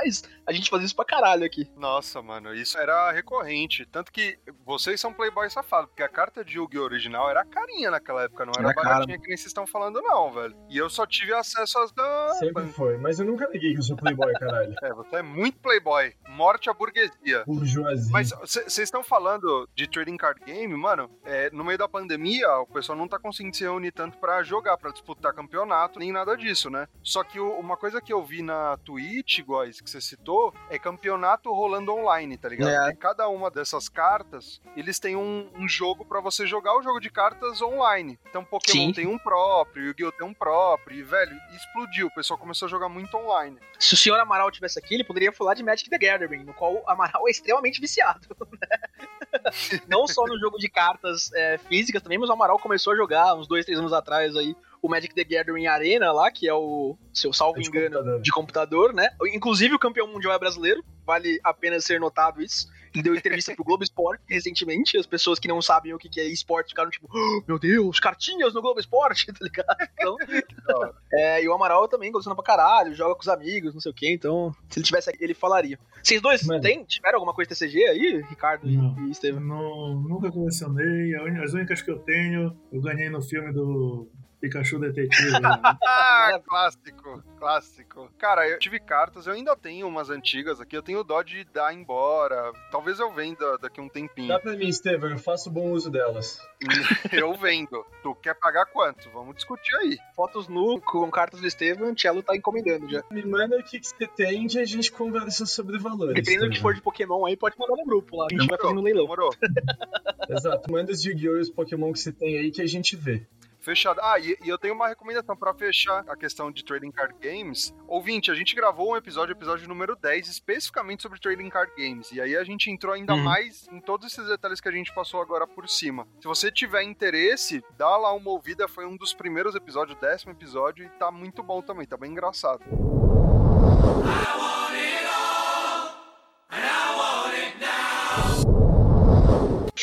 a gente fazia isso pra caralho aqui. Nossa, mano, isso era recorrente. Tanto que vocês são playboy safado, porque a carta de Yu-Gi-Oh! original era carinha naquela época, não era, era baratinha cara. que nem vocês estão falando, não, velho. E eu só tive acesso às da. Sempre foi, mas eu nunca liguei que eu sou playboy, caralho. é, você é muito playboy. Morte à burguesia. Burjuasia. Mas vocês estão falando de trading card game, mano, é, no meio da pandemia, o pessoal não tá conseguindo se reunir tanto para jogar, para disputar campeonato, nem nada disso, né? Só que o, uma coisa que eu vi na Twitch, guys, que você citou, é campeonato rolando online, tá ligado? É. cada uma dessas cartas, eles têm um, um jogo para você jogar o jogo de cartas online. Então Pokémon Sim. tem um próprio, Yu-Gi-Oh! tem um próprio, e, velho, explodiu. O pessoal começou a jogar muito online. Se o senhor Amaral tivesse aqui, ele poderia falar de Magic the Gathering, no qual o Amaral é extremamente viciado. Né? Não só no jogo de cartas é, físicas também, mas o Amaral começou a jogar uns dois, três anos atrás aí o Magic the Gathering Arena lá, que é o seu salvo É de engano computador. de computador, né? Inclusive o campeão mundial é brasileiro, vale a pena ser notado isso. Ele deu entrevista pro Globo Esporte recentemente. As pessoas que não sabem o que é esporte ficaram tipo, "Oh, meu Deus, cartinhas no Globo Esporte, tá ligado? Então, é, e o Amaral também gostando pra caralho, joga com os amigos, não sei o que. Então, se ele tivesse aqui, ele falaria. Vocês dois Mano. têm, tiveram alguma coisa TCG aí, Ricardo e- Não. e Estevam? Não, nunca colecionei. As únicas que eu tenho, eu ganhei no filme do Pikachu Detetive. né? Ah, clássico, clássico. Cara, eu tive cartas, eu ainda tenho umas antigas aqui. Eu tenho dó de dar embora. Talvez eu venda daqui um tempinho. Dá pra mim, Estevam, eu faço bom uso delas. eu vendo. Tu quer pagar quanto? Vamos discutir aí. Fotos nu com cartas do Estevam, o Cello tá encomendando já. Me manda o que, que você tem e a gente conversa sobre valores. Dependendo do que for de Pokémon aí, pode mandar no grupo lá. A gente vai fazendo leilão. Demorou. Exato, manda os Yu-Gi-Oh! e os Pokémon que você tem aí que a gente vê. Fechado. Ah, e, e eu tenho uma recomendação pra fechar a questão de Trading Card Games. Ouvinte, a gente gravou um episódio, episódio número 10, especificamente sobre Trading Card Games. E aí a gente entrou ainda Uhum. mais em todos esses detalhes que a gente passou agora por cima. Se você tiver interesse, dá lá uma ouvida. Foi um dos primeiros episódios, décimo episódio, e tá muito bom também, tá bem engraçado.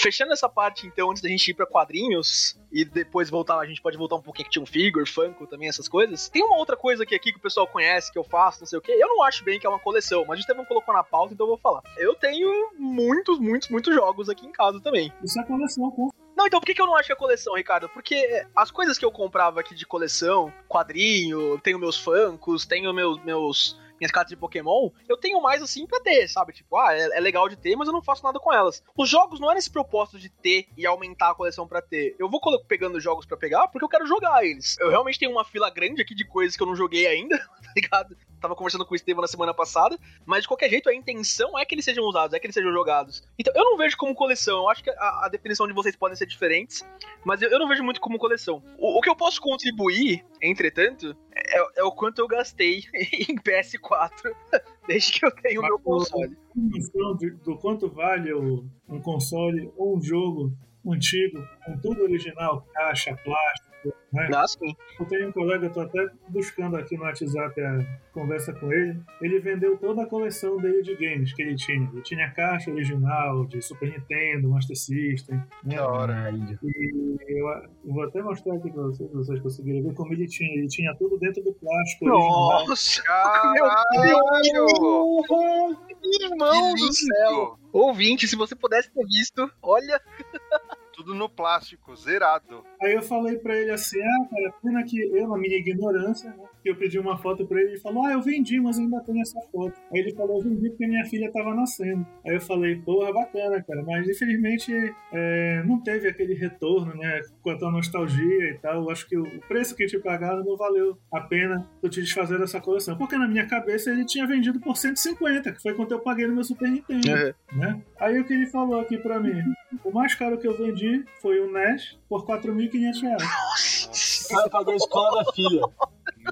Fechando essa parte, então, antes da gente ir pra quadrinhos e depois voltar, a gente pode voltar um pouquinho que tinha um figure, Funko, também essas coisas. Tem uma outra coisa que aqui que o pessoal conhece, que eu faço, não sei o quê. Eu não acho bem que é uma coleção, mas o Estevão colocou na pauta, então eu vou falar. Eu tenho muitos, muitos, muitos jogos aqui em casa também. Isso é coleção com Não, então por que, que eu não acho que é coleção, Ricardo? Porque as coisas que eu comprava aqui de coleção, quadrinho, tenho meus Funkos, tenho meus, meus minhas cartas de Pokémon, eu tenho mais assim pra ter, sabe? Tipo, ah, é, é legal de ter, mas eu não faço nada com elas. Os jogos não é nesse propósito de ter e aumentar a coleção pra ter. Eu vou pegando jogos pra pegar porque eu quero jogar eles. Eu realmente tenho uma fila grande aqui de coisas que eu não joguei ainda, tá ligado? Tava conversando com o Estevam na semana passada, mas de qualquer jeito a intenção é que eles sejam usados, é que eles sejam jogados. Então eu não vejo como coleção, eu acho que a, a definição de vocês podem ser diferentes, mas eu, eu não vejo muito como coleção. O, o que eu posso contribuir, entretanto, é, é o quanto eu gastei em PS4 desde que eu tenho o meu console. de- do quanto vale um console ou um jogo antigo, com tudo original, caixa, plástico, né? Ah, sim. Eu tenho um colega, eu tô até buscando aqui no WhatsApp a conversa com ele. Ele vendeu toda a coleção dele de games que ele tinha. Ele tinha caixa original de Super Nintendo, Master System, né? Da hora. Caralho. E eu, vou até mostrar aqui pra vocês, se vocês conseguirem ver como ele tinha. Ele tinha tudo dentro do plástico original. Nossa, Caralho! irmão Que do céu. Ouvinte, se você pudesse ter visto, olha. Tudo no plástico, zerado. Aí eu falei pra ele assim, ah, cara, pena que eu, na minha ignorância, né, que eu pedi uma foto pra ele, ele falou, ah, eu vendi, mas ainda tenho essa foto. Aí ele falou, eu vendi porque minha filha tava nascendo. Aí eu falei, porra, bacana, cara, mas infelizmente é, não teve aquele retorno, né, a tua nostalgia e tal. Eu acho que o preço que te pagaram não valeu a pena tu te desfazer dessa coleção. Porque na minha cabeça ele tinha vendido por 150, que foi quanto eu paguei no meu Super Nintendo né? Aí o que ele falou aqui pra mim? O mais caro que eu vendi foi o NES por 4.500 reais. O cara pagou a escola da filha.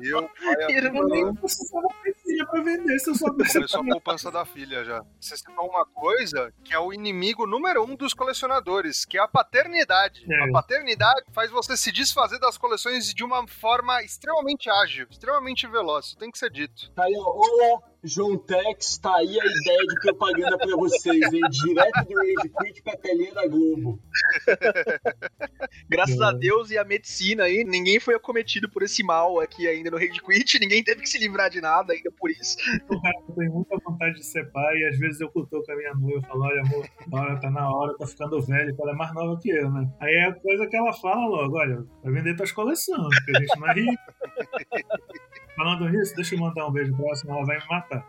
Meu pai Irmão. Eu nem precisava ter filha pra vender, se eu só Começou a poupança da filha já. Você citou uma coisa que é o inimigo número um dos colecionadores, que é a paternidade. É. A paternidade faz você se desfazer das coleções de uma forma extremamente ágil, extremamente veloz. Isso tem que ser dito. Tá aí, ó. Olá, João Tex, tá aí a ideia de propaganda pra vocês, hein? Direto do Rage Quit pra telinha da Globo. Graças É. a Deus e a medicina aí, ninguém foi acometido por esse mal aqui ainda no Rage Quit, ninguém teve que se livrar de nada ainda por isso. o cara tem muita vontade de ser pai e às vezes eu cutuco a minha noiva e falo, olha amor, na hora, tá na hora, tá ficando velho, ela é mais nova que eu, né? Aí é a coisa que ela fala logo, olha, vai vender tuas coleções, porque a gente não é rico. Falando nisso, deixa eu mandar um beijo senão ela vai me matar.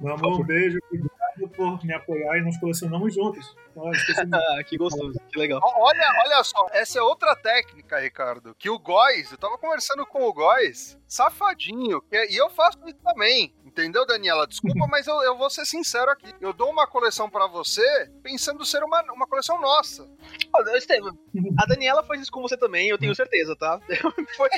Meu amor, um beijo, obrigado por me apoiar e nós colecionamos juntos. Ah, que gostoso, que legal. Olha, olha só, essa é outra técnica, Ricardo. Que o Góis, eu tava conversando com o Góis, safadinho, que- é, e eu faço isso também. Entendeu, Daniela? Desculpa, mas eu, eu vou ser sincero aqui. Eu dou uma coleção pra você pensando ser uma, uma coleção nossa. Olha, Estevam, a Daniela faz isso com você também, eu tenho certeza, tá? Foi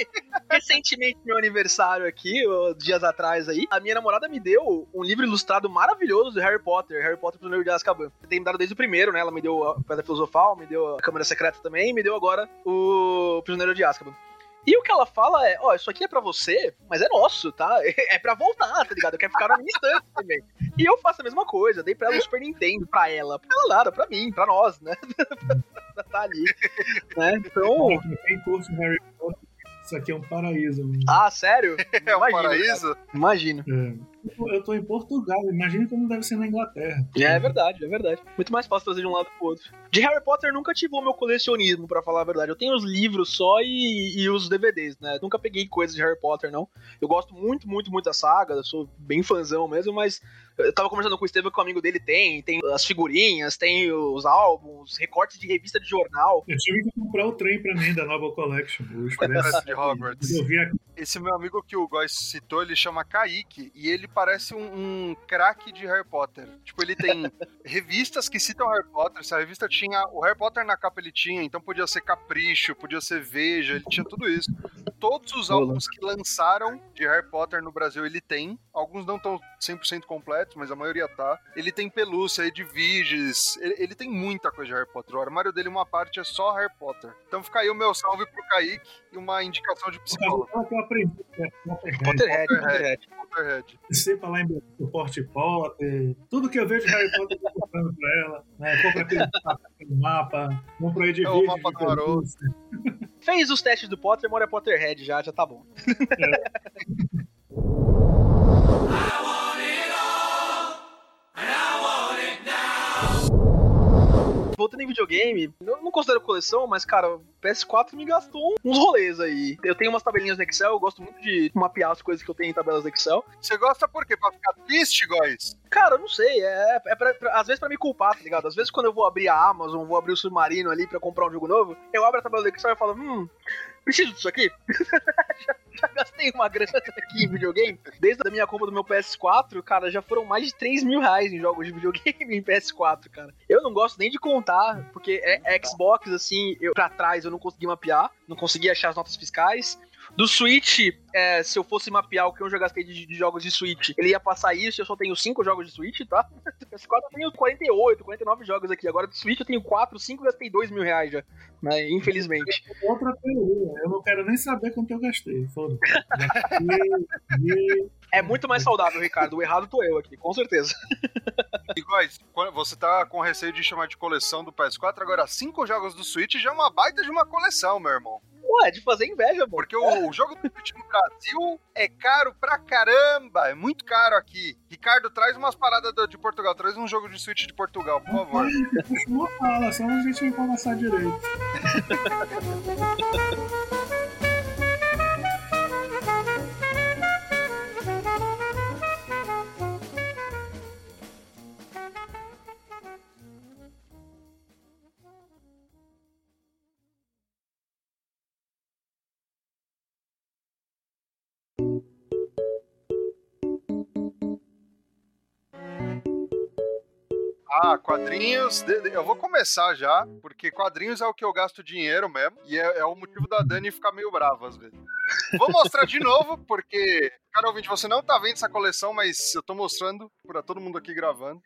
recentemente meu aniversário aqui, dias atrás aí. A minha namorada me deu um livro ilustrado maravilhoso de Harry Potter, Harry Potter Prisioneiro de Azkaban. Tem me dado desde o primeiro, né? Ela me deu a Pedra Filosofal, me deu a Câmara Secreta também, e me deu agora o Prisioneiro de Azkaban. E o que ela fala é, ó, oh, isso aqui é para você, mas é nosso, tá? É para voltar, tá ligado? Eu quero ficar na minha estante também. E eu faço a mesma coisa, dei pra ela o Super Nintendo, pra ela. Pra ela nada, pra mim, pra nós, né? tá ali. Né? Então. Quem curte Harry Potter, isso aqui é um paraíso. Mano. Ah, sério? É um paraíso? Cara. Imagino. É. Eu tô em Portugal, imagina como deve ser na Inglaterra. É, é verdade, é verdade. Muito mais fácil fazer de um lado pro outro. De Harry Potter nunca ativou meu colecionismo, para falar a verdade. Eu tenho os livros só e, e os DVDs, né? Nunca peguei coisas de Harry Potter, não. Eu gosto muito, muito, muito da saga, sou bem fãzão mesmo, mas eu tava conversando com o Estevam que o amigo dele tem, tem as figurinhas, tem os álbuns, recortes de revista de jornal. Eu tive que comprar o trem pra mim da nova Collection, o Expresso de Hogwarts. Esse meu amigo que o Góis citou, ele chama Kaique, e ele parece um, um craque de Harry Potter. Tipo, ele tem revistas que citam Harry Potter. Se a revista tinha. O Harry Potter na capa ele tinha, então podia ser Capricho, podia ser Veja, ele tinha tudo isso. Todos os álbuns que lançaram de Harry Potter no Brasil ele tem. Alguns não estão 100% completos, mas a maioria tá. Ele tem pelúcia, Edviges, ele, ele tem muita coisa de Harry Potter. O armário dele, uma parte é só Harry Potter. Então fica aí o meu salve pro Kaique e uma indicação de psicólogo. Eu aprendi, né? Potterhead. Potterhead. Potterhead. Potterhead. Você falar em o Porte Potter, tudo que eu vejo de Harry Potter eu tô comprando pra ela. Né? Compra aquele, mapa, compra aí de é o mapa do Haroldo. Fez os testes do Potter, mora Potterhead já, já tá bom. É. voltando em videogame, eu não considero coleção, mas, cara, PS4 me gastou uns rolês aí. Eu tenho umas tabelinhas no Excel, eu gosto muito de mapear as coisas que eu tenho em tabelas do Excel. Você gosta por quê? Pra ficar triste, Góis? Cara, eu não sei. É, é pra, pra, às vezes pra me culpar, tá ligado? Às vezes quando eu vou abrir a Amazon, vou abrir o Submarino ali pra comprar um jogo novo, eu abro a tabela do Excel e falo, hum, preciso disso aqui? já, já, gastei uma grana aqui em videogame. Desde a minha compra do meu PS4, cara, já foram mais de 3 mil reais em jogos de videogame em PS4, cara. Eu não gosto nem de contar, porque é, é Xbox, assim, eu pra trás eu não consegui mapear, não consegui achar as notas fiscais. Do Switch, é, se eu fosse mapear o que eu já gastei de, de, jogos de Switch, ele ia passar isso. Eu só tenho 5 jogos de Switch, tá? PS4 eu tenho 48, 49 jogos aqui. Agora do Switch eu tenho 4, 5 gastei 2 mil reais já. Né? Infelizmente. Outra teoria. Eu não quero nem saber quanto eu gastei. Foda-se. É muito mais saudável, Ricardo. O errado tô eu aqui, com certeza. E, guys, você tá com receio de chamar de coleção do PS4, agora cinco jogos do Switch já é uma baita de uma coleção, meu irmão. Pô, é de fazer inveja, pô. Porque o, o jogo do Switch no Brasil é caro pra caramba. É muito caro aqui. Ricardo, traz umas paradas de Portugal. Traz um jogo de Switch de Portugal, por favor. Não fala, só a gente conversar direito. Ah, quadrinhos. Eu vou começar já, porque quadrinhos é o que eu gasto dinheiro mesmo. E é, é o motivo da Dani ficar meio brava às vezes. Vou mostrar de novo, porque, cara ouvinte, você não tá vendo essa coleção, mas eu tô mostrando para todo mundo aqui gravando.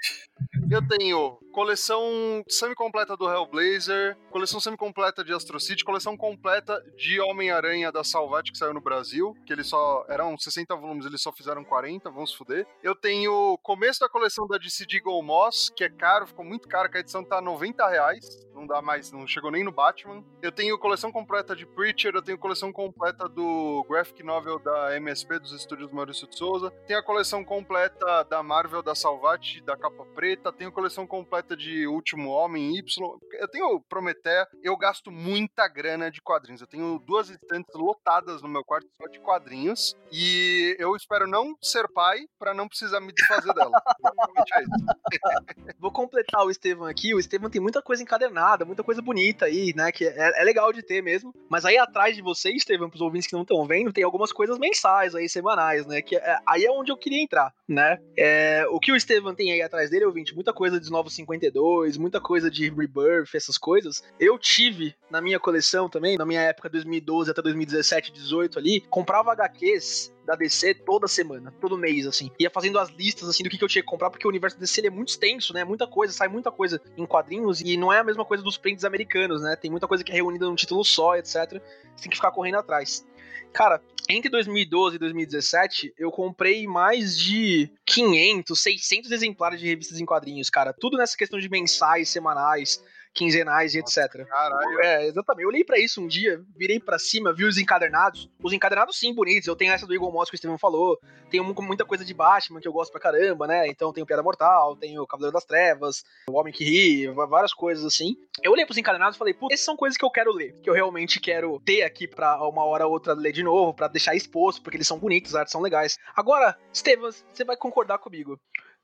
Eu tenho coleção semi-completa do Hellblazer, coleção semi-completa de Astro City, coleção completa de Homem-Aranha da Salvat, que saiu no Brasil, que eles só eram 60 volumes, eles só fizeram 40, vamos fuder. Eu tenho começo da coleção da DC Deagle Moss, que é caro, ficou muito caro, que a edição tá 90 reais, não dá mais, não chegou nem no Batman. Eu tenho coleção completa de Preacher, eu tenho coleção completa do graphic novel da MSP, dos estúdios Maurício de Souza, tenho a coleção completa da Marvel da Salvat, da capa preta, tenho coleção completa de Último Homem, Y. Eu tenho Prometeia. Eu gasto muita grana de quadrinhos. Eu tenho duas estantes lotadas no meu quarto só de quadrinhos. E eu espero não ser pai para não precisar me desfazer dela. é isso. Vou completar o Estevam aqui. O Estevam tem muita coisa encadernada, muita coisa bonita aí, né? Que é, é legal de ter mesmo. Mas aí atrás de você, Estevam, pros ouvintes que não estão vendo, tem algumas coisas mensais aí, semanais, né? Que é, aí é onde eu queria entrar, né? É, o que o Estevam tem aí atrás dele, ouvinte, muita coisa dos novos 50 52, muita coisa de Rebirth, essas coisas. Eu tive na minha coleção também, na minha época 2012 até 2017, 18 ali, comprava HQs da DC toda semana, todo mês, assim. Ia fazendo as listas, assim, do que, que eu tinha que comprar, porque o universo DC é muito extenso, né? Muita coisa, sai muita coisa em quadrinhos e não é a mesma coisa dos prints americanos, né? Tem muita coisa que é reunida num título só, etc. Você tem que ficar correndo atrás. Cara, entre 2012 e 2017, eu comprei mais de 500, 600 exemplares de revistas em quadrinhos, cara. Tudo nessa questão de mensais, semanais, quinzenais e Nossa, etc. Caralho. É, exatamente. Eu olhei pra isso um dia, virei pra cima, vi os encadernados. Os encadernados, sim, bonitos. Eu tenho essa do Eagle Moss que o Steven falou. Tenho mu- muita coisa de Batman que eu gosto pra caramba, né? Então tenho Piada Mortal, tenho Cavaleiro das Trevas, O Homem que Ri, várias coisas assim. Eu olhei pros encadernados e falei, pô, essas são coisas que eu quero ler. Que eu realmente quero ter aqui pra uma hora ou outra ler de novo, pra deixar exposto, porque eles são bonitos, as artes são legais. Agora, Steven, você vai concordar comigo.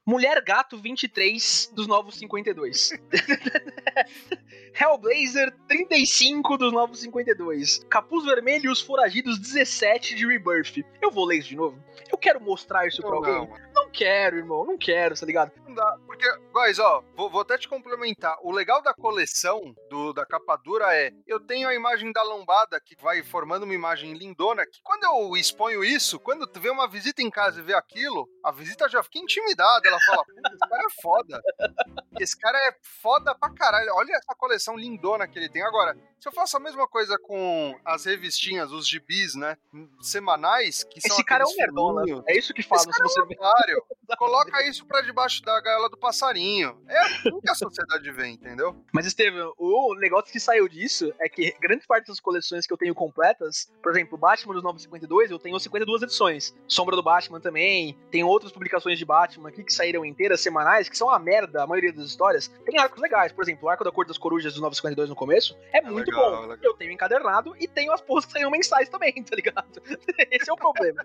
Mulher Gato 23 dos Novos 52. Hellblazer 35 dos Novos 52. Capuz Vermelho e os Foragidos 17 de Rebirth. Eu vou ler isso de novo? Eu quero mostrar isso pra Não, alguém? não. Não quero, irmão. Não quero, tá ligado? Não dá. Porque, guys, ó, vou, vou até te complementar. O legal da coleção do, da capa dura é: eu tenho a imagem da lombada que vai formando uma imagem lindona. Que quando eu exponho isso, quando tu vê uma visita em casa e vê aquilo, a visita já fica intimidada. Ela fala: Puta, esse cara é foda. Esse cara é foda pra caralho. Olha essa coleção lindona que ele tem. Agora, se eu faço a mesma coisa com as revistinhas, os gibis, né? Semanais, que são Esse cara é um nerdola. fininhos. É isso que Esse falam se cara é você um. Coloca isso pra debaixo da gaiola do passarinho. É assim que a sociedade vê, entendeu? Mas, Estevam, o negócio que saiu disso é que grande parte das coleções que eu tenho completas, por exemplo, Batman dos 952, eu tenho 52 edições. Sombra do Batman também, tem outras publicações de Batman aqui que saíram inteiras, semanais, que são uma merda, a maioria das histórias. Tem arcos legais, por exemplo, o arco da Cor das Corujas dos 952 no começo é, muito legal, bom. é legal. Eu tenho encadernado e tenho as porras que saíram mensais também, tá ligado? Esse é o problema.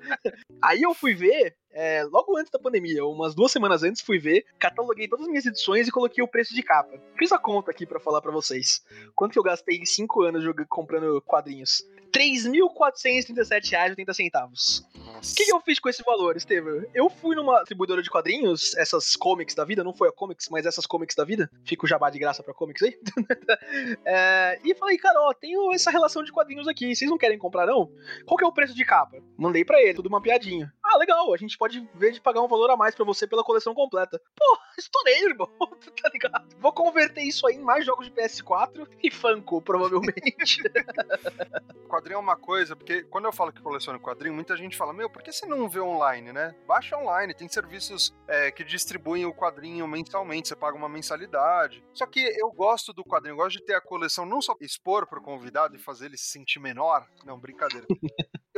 Aí eu fui ver, é, logo antes da pandemia, umas duas semanas antes, fui ver, cataloguei todas as minhas edições e coloquei o preço de capa. Fiz a conta aqui pra falar pra vocês. Quanto que eu gastei em 5 anos jogando, comprando quadrinhos? R$ 3.437,80. Nossa. O que, que eu fiz com esse valor, Estevam? Eu fui numa distribuidora de quadrinhos, essas comics da vida, não foi a comics, mas essas comics da vida. Fica o jabá de graça pra comics aí. É, e falei, cara, ó, tenho essa relação de quadrinhos aqui, vocês não querem comprar, não? Qual que é o preço de capa? Mandei pra ele, tudo mapeadinho. Ah, legal, a gente pode ver de pagar um valor a mais pra você pela coleção completa. Pô, estourei, irmão, tá ligado? Vou converter isso aí em mais jogos de PS4 e Funko, provavelmente. Quadrinho é uma coisa, porque quando eu falo que coleciono quadrinho, muita gente fala, meu, por que você não vê online, né? Baixa online, tem serviços é, que distribuem o quadrinho mensalmente, você paga uma mensalidade. Só que eu gosto do quadrinho, eu gosto de ter a coleção, não só expor pro convidado e fazer ele se sentir menor, não, brincadeira.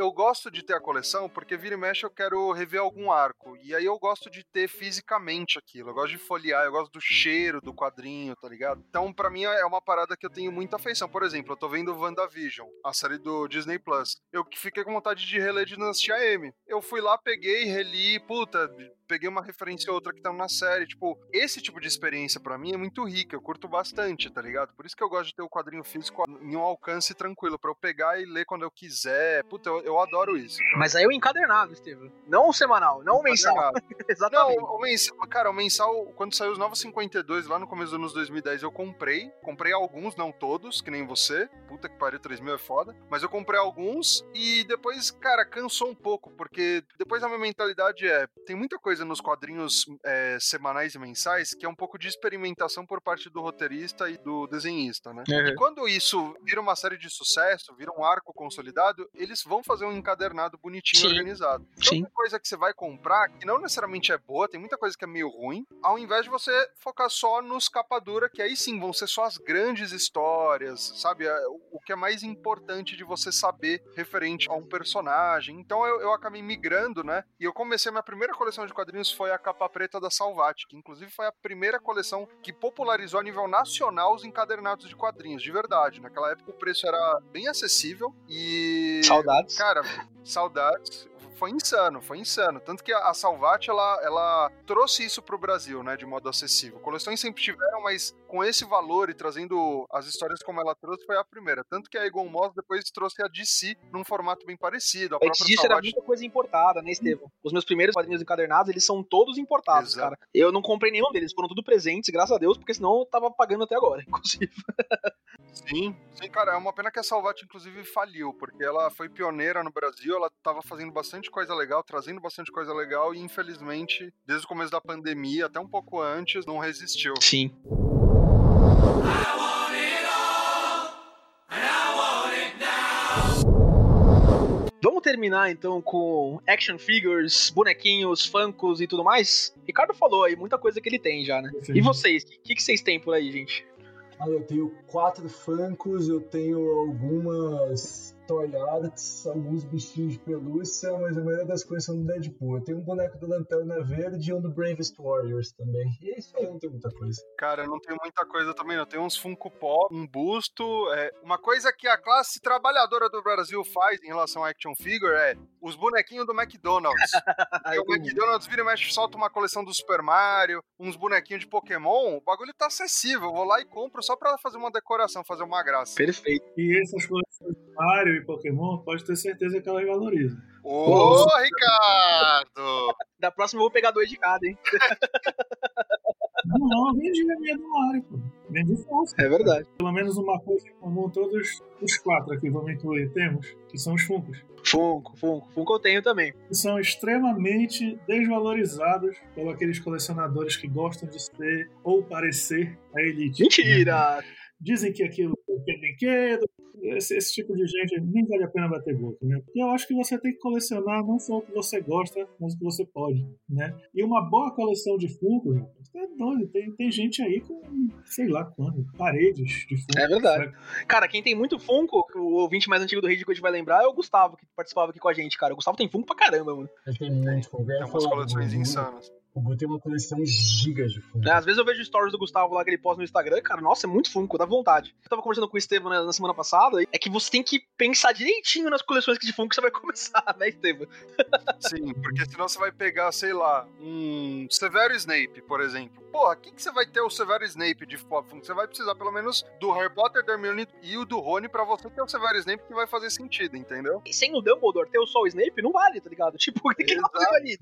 Eu gosto de ter a coleção porque vira e mexe eu quero rever algum arco. E aí eu gosto de ter fisicamente aquilo. Eu gosto de folhear, eu gosto do cheiro do quadrinho, tá ligado? Então, pra mim, é uma parada que eu tenho muita afeição. Por exemplo, eu tô vendo WandaVision, a série do Disney Plus. Eu fiquei com vontade de reler Dinastia M. Eu fui lá, peguei, reli, puta, peguei uma referência ou outra que tá na série. Tipo, esse tipo de experiência pra mim é muito rica. Eu curto bastante, tá ligado? Por isso que eu gosto de ter o quadrinho físico em um alcance tranquilo, pra eu pegar e ler quando eu quiser. Puta, eu, eu adoro isso. Mas aí o encadernado, Estevam. Não o semanal, não o mensal. Não, Exatamente. o mensal, cara, o mensal, quando saiu os novos 52, lá no começo dos anos 2010, eu comprei. Comprei alguns, não todos, que nem você. Puta que pariu, 3 mil é foda. Mas eu comprei alguns e depois, cara, cansou um pouco, porque depois a minha mentalidade é: tem muita coisa nos quadrinhos é, semanais e mensais que é um pouco de experimentação por parte do roteirista e do desenhista, né? Uhum. E quando isso vira uma série de sucesso, vira um arco consolidado, eles vão fazer um encadernado bonitinho, Sim. organizado. Então, Sim. tem coisa que você vai comprar que não necessariamente é boa, tem muita coisa que é meio ruim, ao invés de você focar só nos capa dura, que aí sim vão ser só as grandes histórias, sabe? É, O que é mais importante de você saber referente a um personagem. Então eu, eu acabei migrando, né? E eu comecei, a minha primeira coleção de quadrinhos foi a capa preta da Salvat, que inclusive foi a primeira coleção que popularizou a nível nacional os encadernados de quadrinhos, de verdade. Naquela época o preço era bem acessível e. Saudades. Cara, saudades. Foi insano, foi insano. Tanto que a Salvat, ela, ela trouxe isso pro Brasil, né, de modo acessível. Coleções sempre tiveram, mas com esse valor e trazendo as histórias como ela trouxe, foi a primeira. Tanto que a Egon Moss depois trouxe a DC num formato bem parecido. A Antes disso era muita coisa importada, né, Estevam? Os meus primeiros quadrinhos encadernados, eles são todos importados, Exato. cara. Eu não comprei nenhum deles, foram tudo presentes, graças a Deus, porque senão eu tava pagando até agora, inclusive. Sim, sim, cara, é uma pena que a Salvat, inclusive, faliu, porque ela foi pioneira no Brasil, ela tava fazendo bastante coisa legal, trazendo bastante coisa legal, e infelizmente, desde o começo da pandemia, até um pouco antes, não resistiu. Sim. Vamos terminar então com action figures, bonequinhos, funkos e tudo mais? Ricardo falou aí muita coisa que ele tem já, né? E vocês? O que, que vocês têm por aí, gente? Ah, eu tenho quatro Funkos, eu tenho algumas toy arts, alguns bichinhos de pelúcia, mas a maioria das coisas são do Deadpool. Eu tenho um boneco do Lanterna Verde e um do Bravest Warriors também. E é isso aí, não tem muita coisa. Cara, eu não tenho muita coisa também, não. Tem uns Funko Pop, um busto. É, uma coisa que a classe trabalhadora do Brasil faz em relação a action figure é os bonequinhos do McDonald's. O McDonald's vira e mexe, solta uma coleção do Super Mario, uns bonequinhos de Pokémon. O bagulho tá acessível. Eu vou lá e compro só pra fazer uma decoração, fazer uma graça. Perfeito. E essas coleções de Mario Pokémon, pode ter certeza que elas valorizam. Ô, Ricardo! Da próxima eu vou pegar dois de cada, hein? Não, não, vendi a minha do Mario, pô. Vendi fácil. É verdade. Pelo menos uma coisa em comum todos os quatro aqui, vamos incluir, temos, que são os Funkos. Funko, Funko. Funko eu tenho também. Que são extremamente desvalorizados pelos aqueles colecionadores que gostam de ser ou parecer a elite. Mentira! Dizem que aquilo é brinquedo, esse, esse, tipo de gente nem vale a pena bater boca, né? Porque eu acho que você tem que colecionar não só o que você gosta, mas o que você pode, né? E uma boa coleção de Funko, você é doido, tem, tem gente aí com, sei lá quando, paredes de Funko. É verdade. Sabe? Cara, quem tem muito Funko, o ouvinte mais antigo do Rede que a gente vai lembrar é o Gustavo, que participava aqui com a gente, cara. O Gustavo tem Funko pra caramba, mano. Ele tem muito Funko. Tem umas coleções insanas. O Gu tem uma coleção giga de Funko. É, às vezes eu vejo stories do Gustavo lá que ele posta no Instagram, cara, nossa, é muito Funko, dá vontade. Eu tava conversando com o Estevam né, na semana passada, é que você tem que pensar direitinho nas coleções de Funko que você vai começar, né, Estevam? Sim, porque senão você vai pegar, sei lá, um Severo Snape, por exemplo. Porra, o que, você vai ter o Severo Snape de Funko? Você vai precisar pelo menos do Harry Potter, da Hermione e o do Rony pra você ter o Severo Snape que vai fazer sentido, entendeu? E sem o Dumbledore ter o só o Snape, não vale, tá ligado? Tipo, o que, que não vale?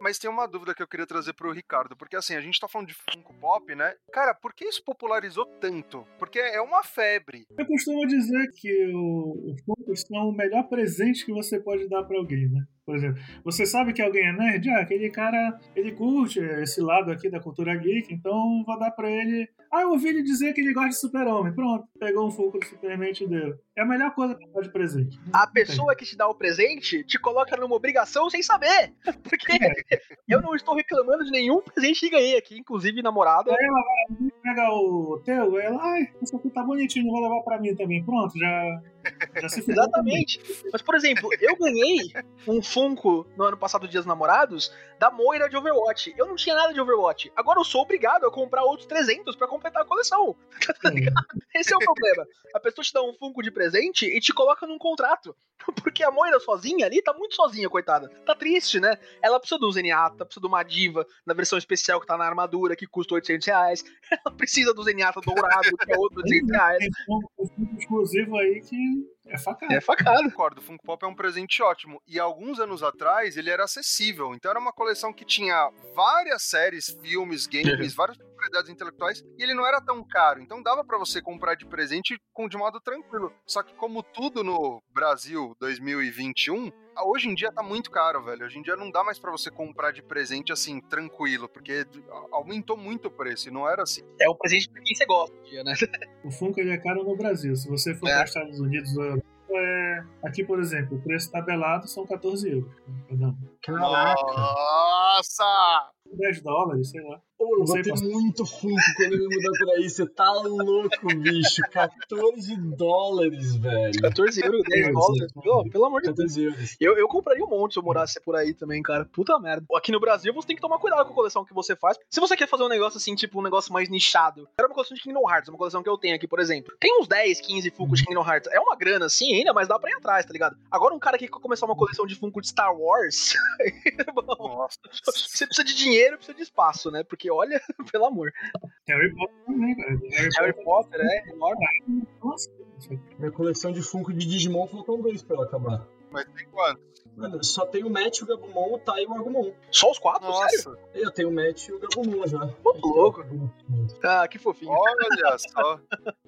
Mas tem uma dúvida que eu queria trazer pro Ricardo. Porque assim, a gente tá falando de Funko Pop, né? Cara, por que isso popularizou tanto? Porque é uma febre. Eu costumo dizer que os Funkos são o melhor presente que você pode dar para alguém, né? Por exemplo, você sabe que alguém é nerd? Ah, aquele cara, ele curte esse lado aqui da cultura geek, então vou dar pra ele. Ah, eu ouvi ele dizer que ele gosta de super-homem. Pronto, pegou um Funko do Superman e te deu. É a melhor coisa pra dar de presente. A pessoa que te dá o presente te coloca numa obrigação sem saber. Porque é. eu não estou reclamando de nenhum presente que ganhei aqui, inclusive namorada. Aí ela vai, pega o teu, ela, ai, isso aqui tá bonitinho, vou levar pra mim também. Pronto, já. Já se Exatamente. Mas, por exemplo, eu ganhei um Funko no ano passado, Dias Namorados, da Moira de Overwatch. Eu não tinha nada de Overwatch. Agora eu sou obrigado a comprar outros 300 para completar a coleção. Tá Esse é o problema. A pessoa te dá um Funko de presente e te coloca num contrato. Porque a Moira sozinha ali tá muito sozinha, coitada. Tá triste, né? Ela precisa do Zenyatta, precisa de uma diva na versão especial que tá na armadura, que custa 800 reais. Ela precisa do Zenyatta dourado, que é outro 800 reais. Tem um Funko exclusivo aí que é facada. É facada. Concordo, o Funko Pop é um presente ótimo. E alguns anos atrás ele era acessível. Então era uma coleção que tinha várias séries, filmes, games, várias propriedades intelectuais. E ele não era tão caro. Então dava para você comprar de presente com de modo tranquilo. Só que como tudo no Brasil 2021, hoje em dia tá muito caro, velho. Hoje em dia não dá mais para você comprar de presente assim, tranquilo, porque aumentou muito o preço e não era assim. É um presente pra quem você gosta, né? O Funko ele é caro no Brasil. Se você for é. para os Estados Unidos ou é, aqui, por exemplo, o preço tabelado são 14 euros. Não. Nossa! 10 dólares, sei lá. Ô, eu vou ter muito Funko quando eu me mudar por aí. Você tá louco, bicho. 14 dólares, velho. 14 euros, 10 dólares. Oh, pelo amor de Deus. euros. Eu, eu compraria um monte se eu morasse por aí também, cara. Puta merda. Aqui no Brasil você tem que tomar cuidado com a coleção que você faz. Se você quer fazer um negócio assim, tipo um negócio mais nichado. Era uma coleção de Kingdom Hearts, uma coleção que eu tenho aqui, por exemplo. Tem uns 10, 15 Funko de Kingdom Hearts. É uma grana assim ainda, mas dá pra ir atrás, tá ligado? Agora um cara que quer começar uma coleção de Funko de Star Wars. bom, Nossa. você precisa de dinheiro, precisa de espaço, né? Porque olha, pelo amor. Harry Potter também. Harry, Harry Potter é enorme. Nossa, Minha coleção de Funko de Digimon faltam dois pra ela acabar. Mas tem quanto? Mano, só tem o Matt, o Gabumon, o Tai e o Agumon. Só os quatro? Sério? Nossa, Eu tenho o Matt e o Gabumon já. Ô, louco. Ah, que fofinho. olha só.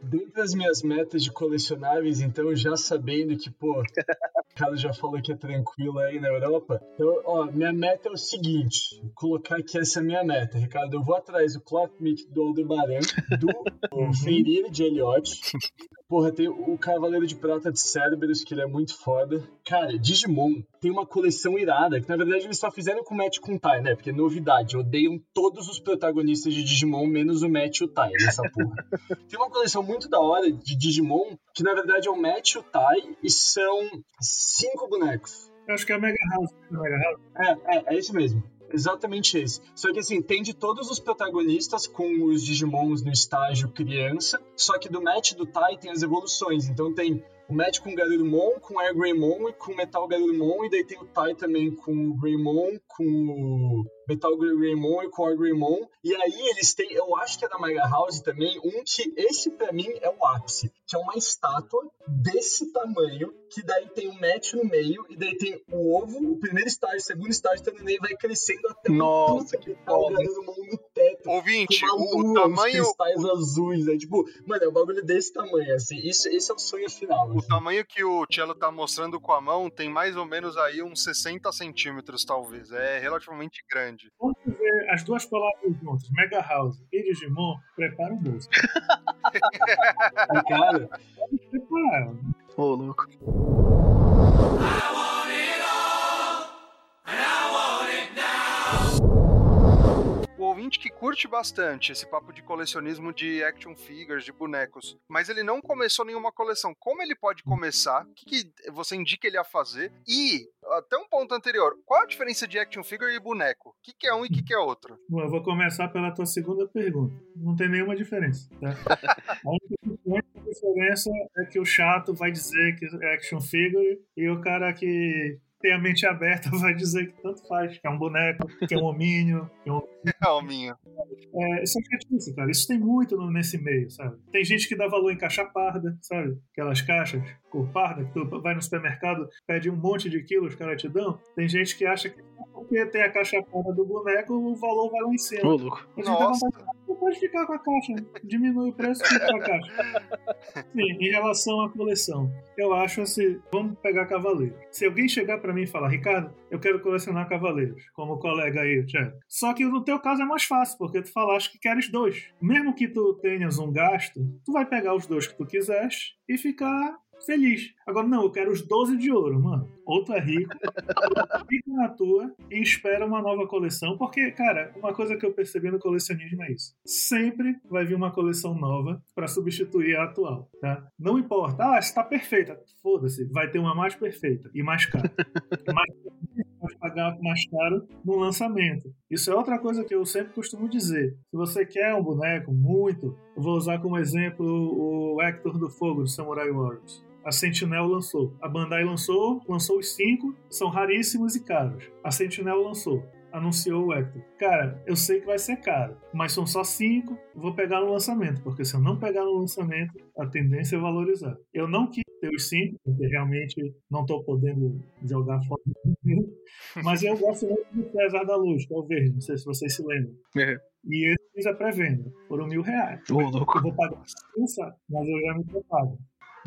Dentre as minhas metas de colecionáveis, então, já sabendo que, pô, o cara já falou que é tranquilo aí na Europa. Então, ó, minha meta é o seguinte: vou colocar aqui essa minha meta, Ricardo. Eu vou atrás do Clockmic do Aldebaran, do Fenrir de Elliot. Porra, tem o Cavaleiro de Prata de Cerberus, que ele é muito foda. Cara, Digimon tem uma coleção irada, que na verdade eles só fizeram com o Match com o Tai, né? Porque novidade, odeiam todos os protagonistas de Digimon, menos o Match e o Tai nessa porra. tem uma coleção muito da hora de Digimon, que na verdade é o Match e o Tai, e são cinco bonecos. eu acho que é a Mega House. A Mega House. É, é, é isso mesmo. Exatamente esse. Só que assim, tem de todos os protagonistas com os Digimons no estágio criança, só que do match do Tai tem as evoluções. Então tem o match com o Garurumon, com o Air Greymon e com o Metal Garurumon, e daí tem o Tai também com o Greymon, com o Metal Greymon e com o Air Greymon. E aí eles têm, eu acho que é da Mega House também, um que esse pra mim é o ápice, que é uma estátua desse tamanho, que daí tem o match no meio, e daí tem o ovo, o primeiro estágio, o segundo estágio, também vai crescendo até Nossa, o que tá o. Garurumon no. Ouvinte, o lua, tamanho, os cristais azuis, né? Tipo, mano, é um bagulho desse tamanho, assim. Isso, esse é o sonho final. o assim. tamanho que o Cello tá mostrando com a mão tem mais ou menos aí uns 60 centímetros, talvez. É relativamente grande. Quando tu vê as duas palavras juntas, Mega House e Digimon, prepara o bolso. Cara, Prepara. Ô, louco. Ouvinte que curte bastante esse papo de colecionismo de action figures, de bonecos, mas ele não começou nenhuma coleção. Como ele pode começar? O que, que você indica ele a fazer? E, até um ponto anterior, qual a diferença de action figure e boneco? O que, que é um e o que, que é outro? Bom, eu vou começar pela tua segunda pergunta. Não tem nenhuma diferença, tá? A única, a única diferença é que o chato vai dizer que é action figure e o cara que tem a mente aberta vai dizer que tanto faz, que é um boneco, que é um hominho, que é um Alminho. É, isso é chatice, cara. Isso tem muito nesse meio, sabe? Tem gente que dá valor em caixa parda, sabe? Aquelas caixas cor parda, que tu vai no supermercado, pede um monte de quilos, os caras te dão. Tem gente que acha que porque tem a caixa parda do boneco, o valor vai lá em cima. Ô, louco. A gente dá Nossa. Pode ficar com a caixa. Diminui o preço fica com a caixa. Sim, em relação à coleção, eu acho assim, vamos pegar cavaleiros. Se alguém chegar pra mim e falar, Ricardo, eu quero colecionar cavaleiros, como o colega aí, o Thiago. Só que no teu caso é mais fácil, porque tu falaste que queres dois. Mesmo que tu tenhas um gasto, tu vai pegar os dois que tu quiseres e ficar feliz. Agora, não, eu quero os 12 de ouro, mano. Ou tu é rico, fica na tua e espera uma nova coleção, porque, cara, uma coisa que eu percebi no colecionismo é isso. Sempre vai vir uma coleção nova pra substituir a atual, tá? Não importa, ah, está perfeita. Foda-se, vai ter uma mais perfeita e mais cara. mais vai pagar mais caro no lançamento. Isso é outra coisa que eu sempre costumo dizer. Se você quer um boneco muito, eu vou usar como exemplo o Hector do Fogo do Samurai Warriors. A Sentinel lançou. A Bandai lançou, lançou os cinco, são raríssimos e caros. A Sentinel lançou. Anunciou o Hector. Cara, eu sei que vai ser caro, mas são só cinco. Vou pegar no lançamento, porque se eu não pegar no lançamento, a tendência é valorizar. Eu não quis ter os cinco, porque realmente não estou podendo jogar fora. Mas eu gosto muito do César da Luz, que é o verde, não sei se vocês se lembram. É. E esse fiz a pré-venda, foram mil reais. Ô, louco. Eu vou pagar mas eu já me preparo.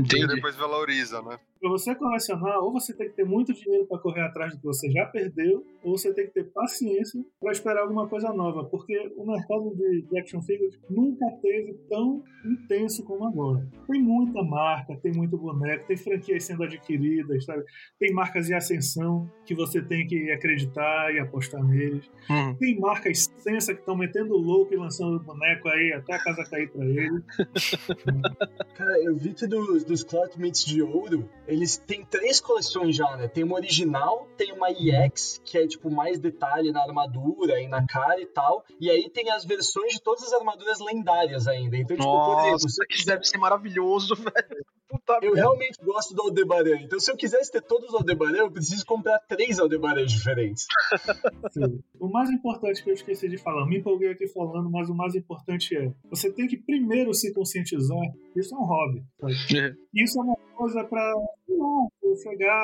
E Entendi. depois valoriza, né? Pra você colecionar, ou você tem que ter muito dinheiro para correr atrás do que você já perdeu, ou você tem que ter paciência para esperar alguma coisa nova, porque o mercado de, de action figures nunca teve tão intenso como agora. Tem muita marca, tem muito boneco, tem franquias sendo adquiridas, sabe? Tem marcas em ascensão que você tem que acreditar e apostar neles. Hum. Tem marcas sensa que estão metendo louco e lançando boneco aí até a casa cair para ele. Cara, eu vi que dos, dos Cloth Meats de ouro, eles têm três coleções já, né? Tem uma original, tem uma EX, que é tipo mais detalhe na armadura e na cara e tal. E aí tem as versões de todas as armaduras lendárias ainda. Então, tipo, por exemplo, Nossa, se eu isso quiser deve ser maravilhoso, velho. Puta Eu realmente gosto do Aldebaran. Então, se eu quisesse ter todos os Aldebaran, eu preciso comprar três Aldebarans diferentes. Sim. O mais importante que eu esqueci de falar, me empolguei aqui falando, mas o mais importante é: você tem que primeiro se conscientizar que isso é um hobby. sabe? Isso é uma coisa pra lá, chegar,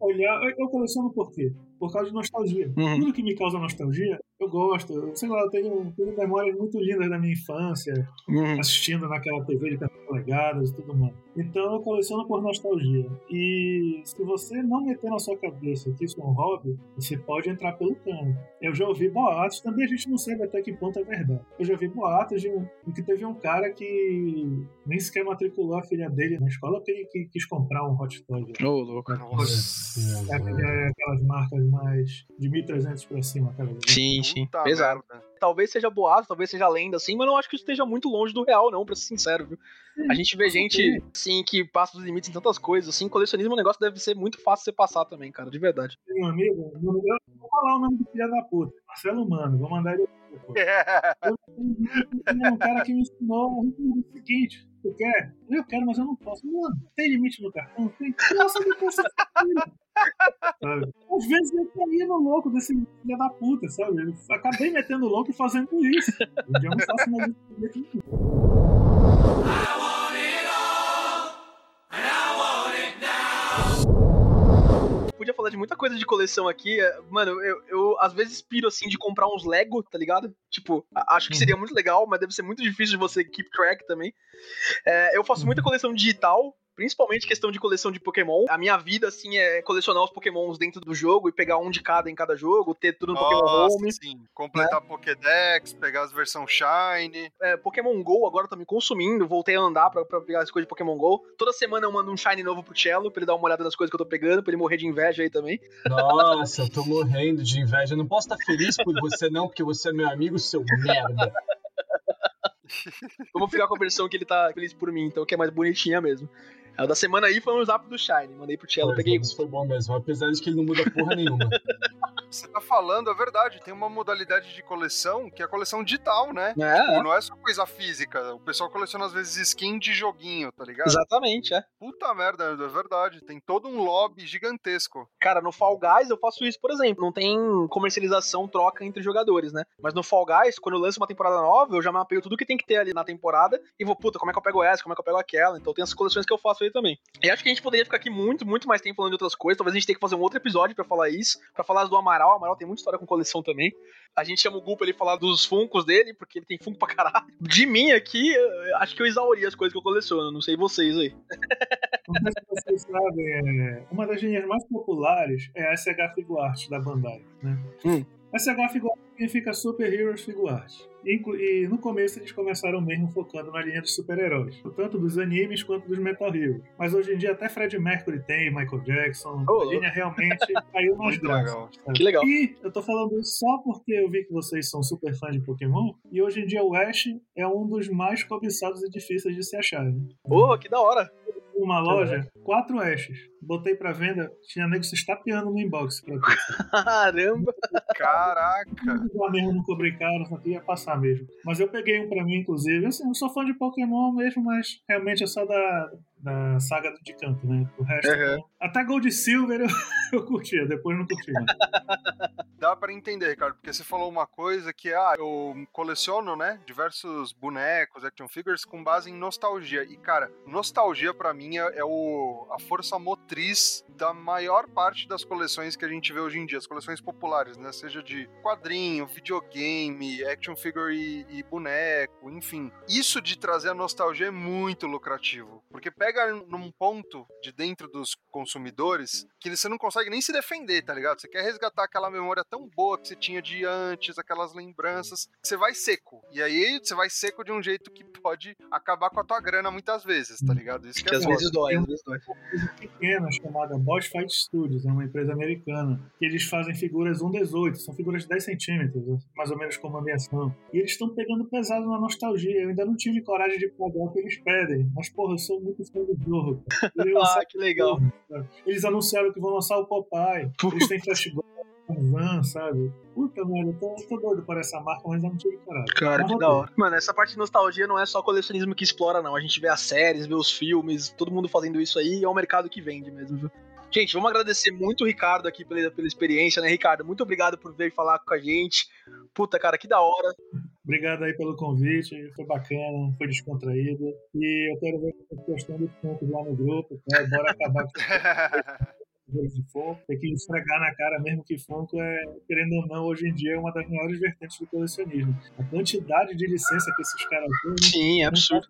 olhar. Eu- Eu coleciono por quê? Por causa de nostalgia. Uhum. Tudo que me causa nostalgia, eu gosto. Eu, sei lá, eu tenho, tenho memórias muito lindas da minha infância, Uhum. assistindo naquela TV de 14 polegadas e tudo mais. Então eu coleciono por nostalgia. E se você não meter na sua cabeça que isso é um hobby, você pode entrar pelo cano. Eu já ouvi boatos, também a gente não sabe até que ponto é verdade. Eu já ouvi boatos de, um- de que teve um cara que nem sequer matriculou a filha dele na escola porque ele qui- quis comprar um hot toy. Ô, louco. Nossa. É, é aquelas marcas mais de 1.300 pra cima, cara. Sim, sim. Puta Pesado. merda. Talvez seja boato, talvez seja lenda, assim, mas não acho que isso esteja muito longe do real, não, pra ser sincero, viu? A gente vê gente, assim, que passa dos limites em tantas coisas, assim, colecionismo é um negócio que deve ser muito fácil você passar também, cara, de verdade. Tem um amigo, dele- vou falar o nome do filho da puta, Marcelo Mano, vou mandar ele depois. Tem um cara que me ensinou o seguinte: tu quer? Eu quero, mas eu não posso. Mano, tem limite no cartão? Tem. Nossa, custa sabe? Às vezes eu caí no louco desse filho da puta, sabe? Eu acabei metendo louco e fazendo isso. Um dia eu não faço mais isso. Podia falar de muita coisa de coleção aqui, é, mano, eu, eu às vezes piro, assim, de comprar uns Lego, tá ligado? Tipo, acho que seria muito legal, mas deve ser muito difícil de você keep track também. É, eu faço muita coleção digital, principalmente questão de coleção de Pokémon. A minha vida, assim, é colecionar os Pokémons dentro do jogo e pegar um de cada em cada jogo, ter tudo no Pokémon Nossa, Home. sim. Completar Pokédex, pegar as versões Shine. É, Pokémon GO agora tá me consumindo, voltei a andar pra, pra pegar as coisas de Pokémon GO. Toda semana eu mando um Shine novo pro Cello, pra ele dar uma olhada nas coisas que eu tô pegando, pra ele morrer de inveja aí também. Nossa, eu tô morrendo de inveja. Eu não posso estar feliz por você, não, porque você é meu amigo, seu merda. Vou ficar com a versão que ele tá feliz por mim, então que é mais bonitinha mesmo. A da semana aí foi um zap do Shine, mandei pro Cello, Foi, peguei. Isso foi bom mesmo, apesar de que ele não muda porra nenhuma. Você tá falando, é verdade. Tem uma modalidade de coleção que é a coleção digital, né? É, Não é só coisa física. O pessoal coleciona às vezes skin de joguinho, tá ligado? exatamente, é. Puta merda, é verdade. Tem todo um lobby gigantesco. Cara, no Fall Guys eu faço isso, por exemplo. Não tem comercialização, troca entre jogadores, né? Mas no Fall Guys, quando eu lanço uma temporada nova, eu já mapeio tudo que tem que ter ali na temporada e vou, puta, como é que eu pego essa, como é que eu pego aquela. Então tem essas coleções que eu faço aí também. E acho que a gente poderia ficar aqui muito, muito mais tempo falando de outras coisas. Talvez a gente tenha que fazer um outro episódio pra falar isso, pra falar do Amaral. O Amaral tem muita história com coleção também. A gente chama o Gu pra ele falar dos funcos dele, porque ele tem funko pra caralho. De mim aqui, acho que eu exauri as coisas que eu coleciono. Não sei vocês aí. Não sei se vocês sabem, é, uma das linhas mais populares é a SH Figuarte da Bandai. Né? Hum. SH Figuarte significa Super Heroes Figuarte. E no começo eles começaram mesmo focando na linha dos super-heróis, tanto dos animes quanto dos Metal Heroes. Mas hoje em dia até Fred Mercury tem, Michael Jackson. Ô, a linha realmente caiu nas Muito graças. legal. Que legal. E eu tô falando isso só porque eu vi que vocês são super fãs de Pokémon. E hoje em dia o Ash é um dos mais cobiçados e difíceis de se achar. Né? Porra, que da hora. Uma loja, quatro Ashes. Botei pra venda, tinha nego se estapeando no inbox pra ter. Caramba. Caraca. Lá mesmo não cobrei caro, só que ia passar mesmo. Mas eu peguei um pra mim, inclusive. Assim, eu sou fã de Pokémon mesmo, mas realmente é só da, da saga de canto, né? O resto. Uhum. Até Gold Silver eu, eu curtia, depois não curti mais. Dá pra entender, Ricardo, porque você falou uma coisa que, ah, eu coleciono, né, diversos bonecos, action figures com base em nostalgia. E, cara, nostalgia pra mim é, é o, a força motriz matriz da maior parte das coleções que a gente vê hoje em dia, as coleções populares, né? Seja de quadrinho, videogame, action figure e, e boneco, enfim. Isso de trazer a nostalgia é muito lucrativo, porque pega num ponto de dentro dos consumidores que você não consegue nem se defender, tá ligado? Você quer resgatar aquela memória tão boa que você tinha de antes, aquelas lembranças, você vai seco. E aí você vai seco de um jeito que pode acabar com a tua grana muitas vezes, tá ligado? Isso que, que é às vezes dói, às vezes dói. Uma coisa pequena chamada Boss Fight Studios, é uma empresa americana, que eles fazem figuras 1.18, são figuras de 10 centímetros, mais ou menos como ambientação. E eles estão pegando pesado na nostalgia. Eu ainda não tive coragem de pagar o que eles pedem, mas porra, eu sou muito fã do jogo. ah, que legal. Eles anunciaram que vão lançar o Popeye, eles têm flashback Van, sabe? Puta, mano, eu tô, tô doido por essa marca, mas eu não tive coragem. Cara, que da hora. Mano, essa parte de nostalgia não é só colecionismo que explora, não. A gente vê as séries, vê os filmes, todo mundo fazendo isso aí, é um mercado que vende mesmo, viu? Gente, vamos agradecer muito o Ricardo aqui pela, pela experiência, né, Ricardo? Muito obrigado por vir falar com a gente. Puta, cara, que da hora. Obrigado aí pelo convite, foi bacana, foi descontraído. E eu quero ver vocês postando pontos lá no grupo, tá? Bora acabar com de Funko, tem que esfregar na cara mesmo que Funko é, querendo ou não, hoje em dia é uma das maiores vertentes do colecionismo. A quantidade de licença que esses caras têm. Sim, é absurdo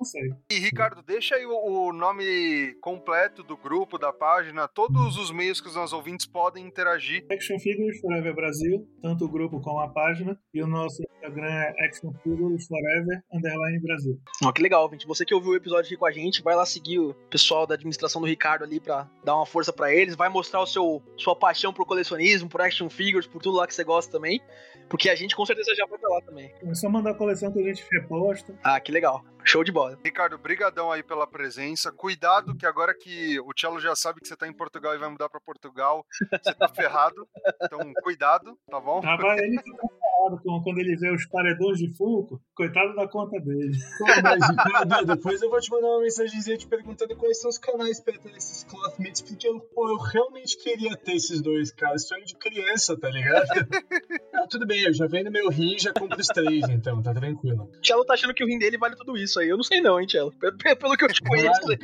consegue. E Ricardo, deixa aí o, o, nome completo do grupo, da página, todos os meios que os nossos ouvintes podem interagir. Action Figures Forever Brasil, tanto o grupo como a página, e o nosso Instagram é Action Figures Forever Underline Brasil. Oh, que legal, gente. Você que ouviu o episódio aqui com a gente, vai lá seguir o pessoal da administração do Ricardo ali pra dar uma força para eles, vai mostrar o seu sua paixão por colecionismo, por action figures, por tudo lá que você gosta também. Porque a gente com certeza já vai pra lá também. É só mandar a coleção que a gente reposta. Ah, que legal. Show de bola. Ricardo, brigadão aí pela presença. Cuidado que agora que o Cello já sabe que você tá em Portugal e vai mudar para Portugal, você tá ferrado. Então, cuidado, tá bom? Ah, vai ele fica ferrado quando ele vê os paredões de Fulco. Coitado da conta dele. Pô, mas, Ricardo, depois eu vou te mandar uma mensagenzinha te perguntando quais são os canais pra ter esses Clothmates, porque eu, pô, eu realmente queria ter esses dois, cara. Sonho de criança, tá ligado? ah, tudo bem, eu já vendo meu rim e já compro os três, então, tá tranquilo. O Cello tá achando que o rim dele vale tudo isso aí. Eu não sei não, hein, Cello? Pelo que eu te conheço. Vale.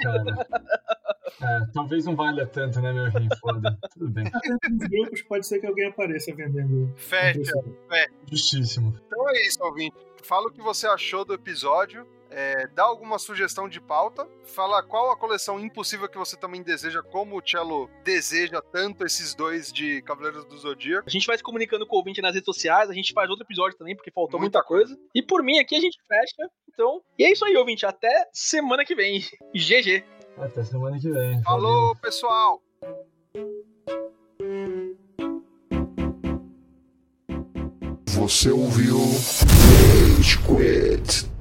É, talvez não valha tanto, né, meu rim? Foda. Tudo bem. Nos grupos pode ser que alguém apareça vendendo. Fecha, fecha. Justíssimo. Então é isso, ouvinte. Fala o que você achou do episódio. É, dá alguma sugestão de pauta, fala qual a coleção impossível que você também deseja, como o Cello deseja tanto esses dois de Cavaleiros do Zodíaco. A gente vai se comunicando com o ouvinte nas redes sociais, a gente faz outro episódio também, porque faltou muita, muita coisa. coisa. E por mim aqui a gente fecha. Então, e é isso aí, ouvinte. Até semana que vem. GG. Até semana que vem. Falou, Valeu. pessoal! Você ouviu Rage Quit.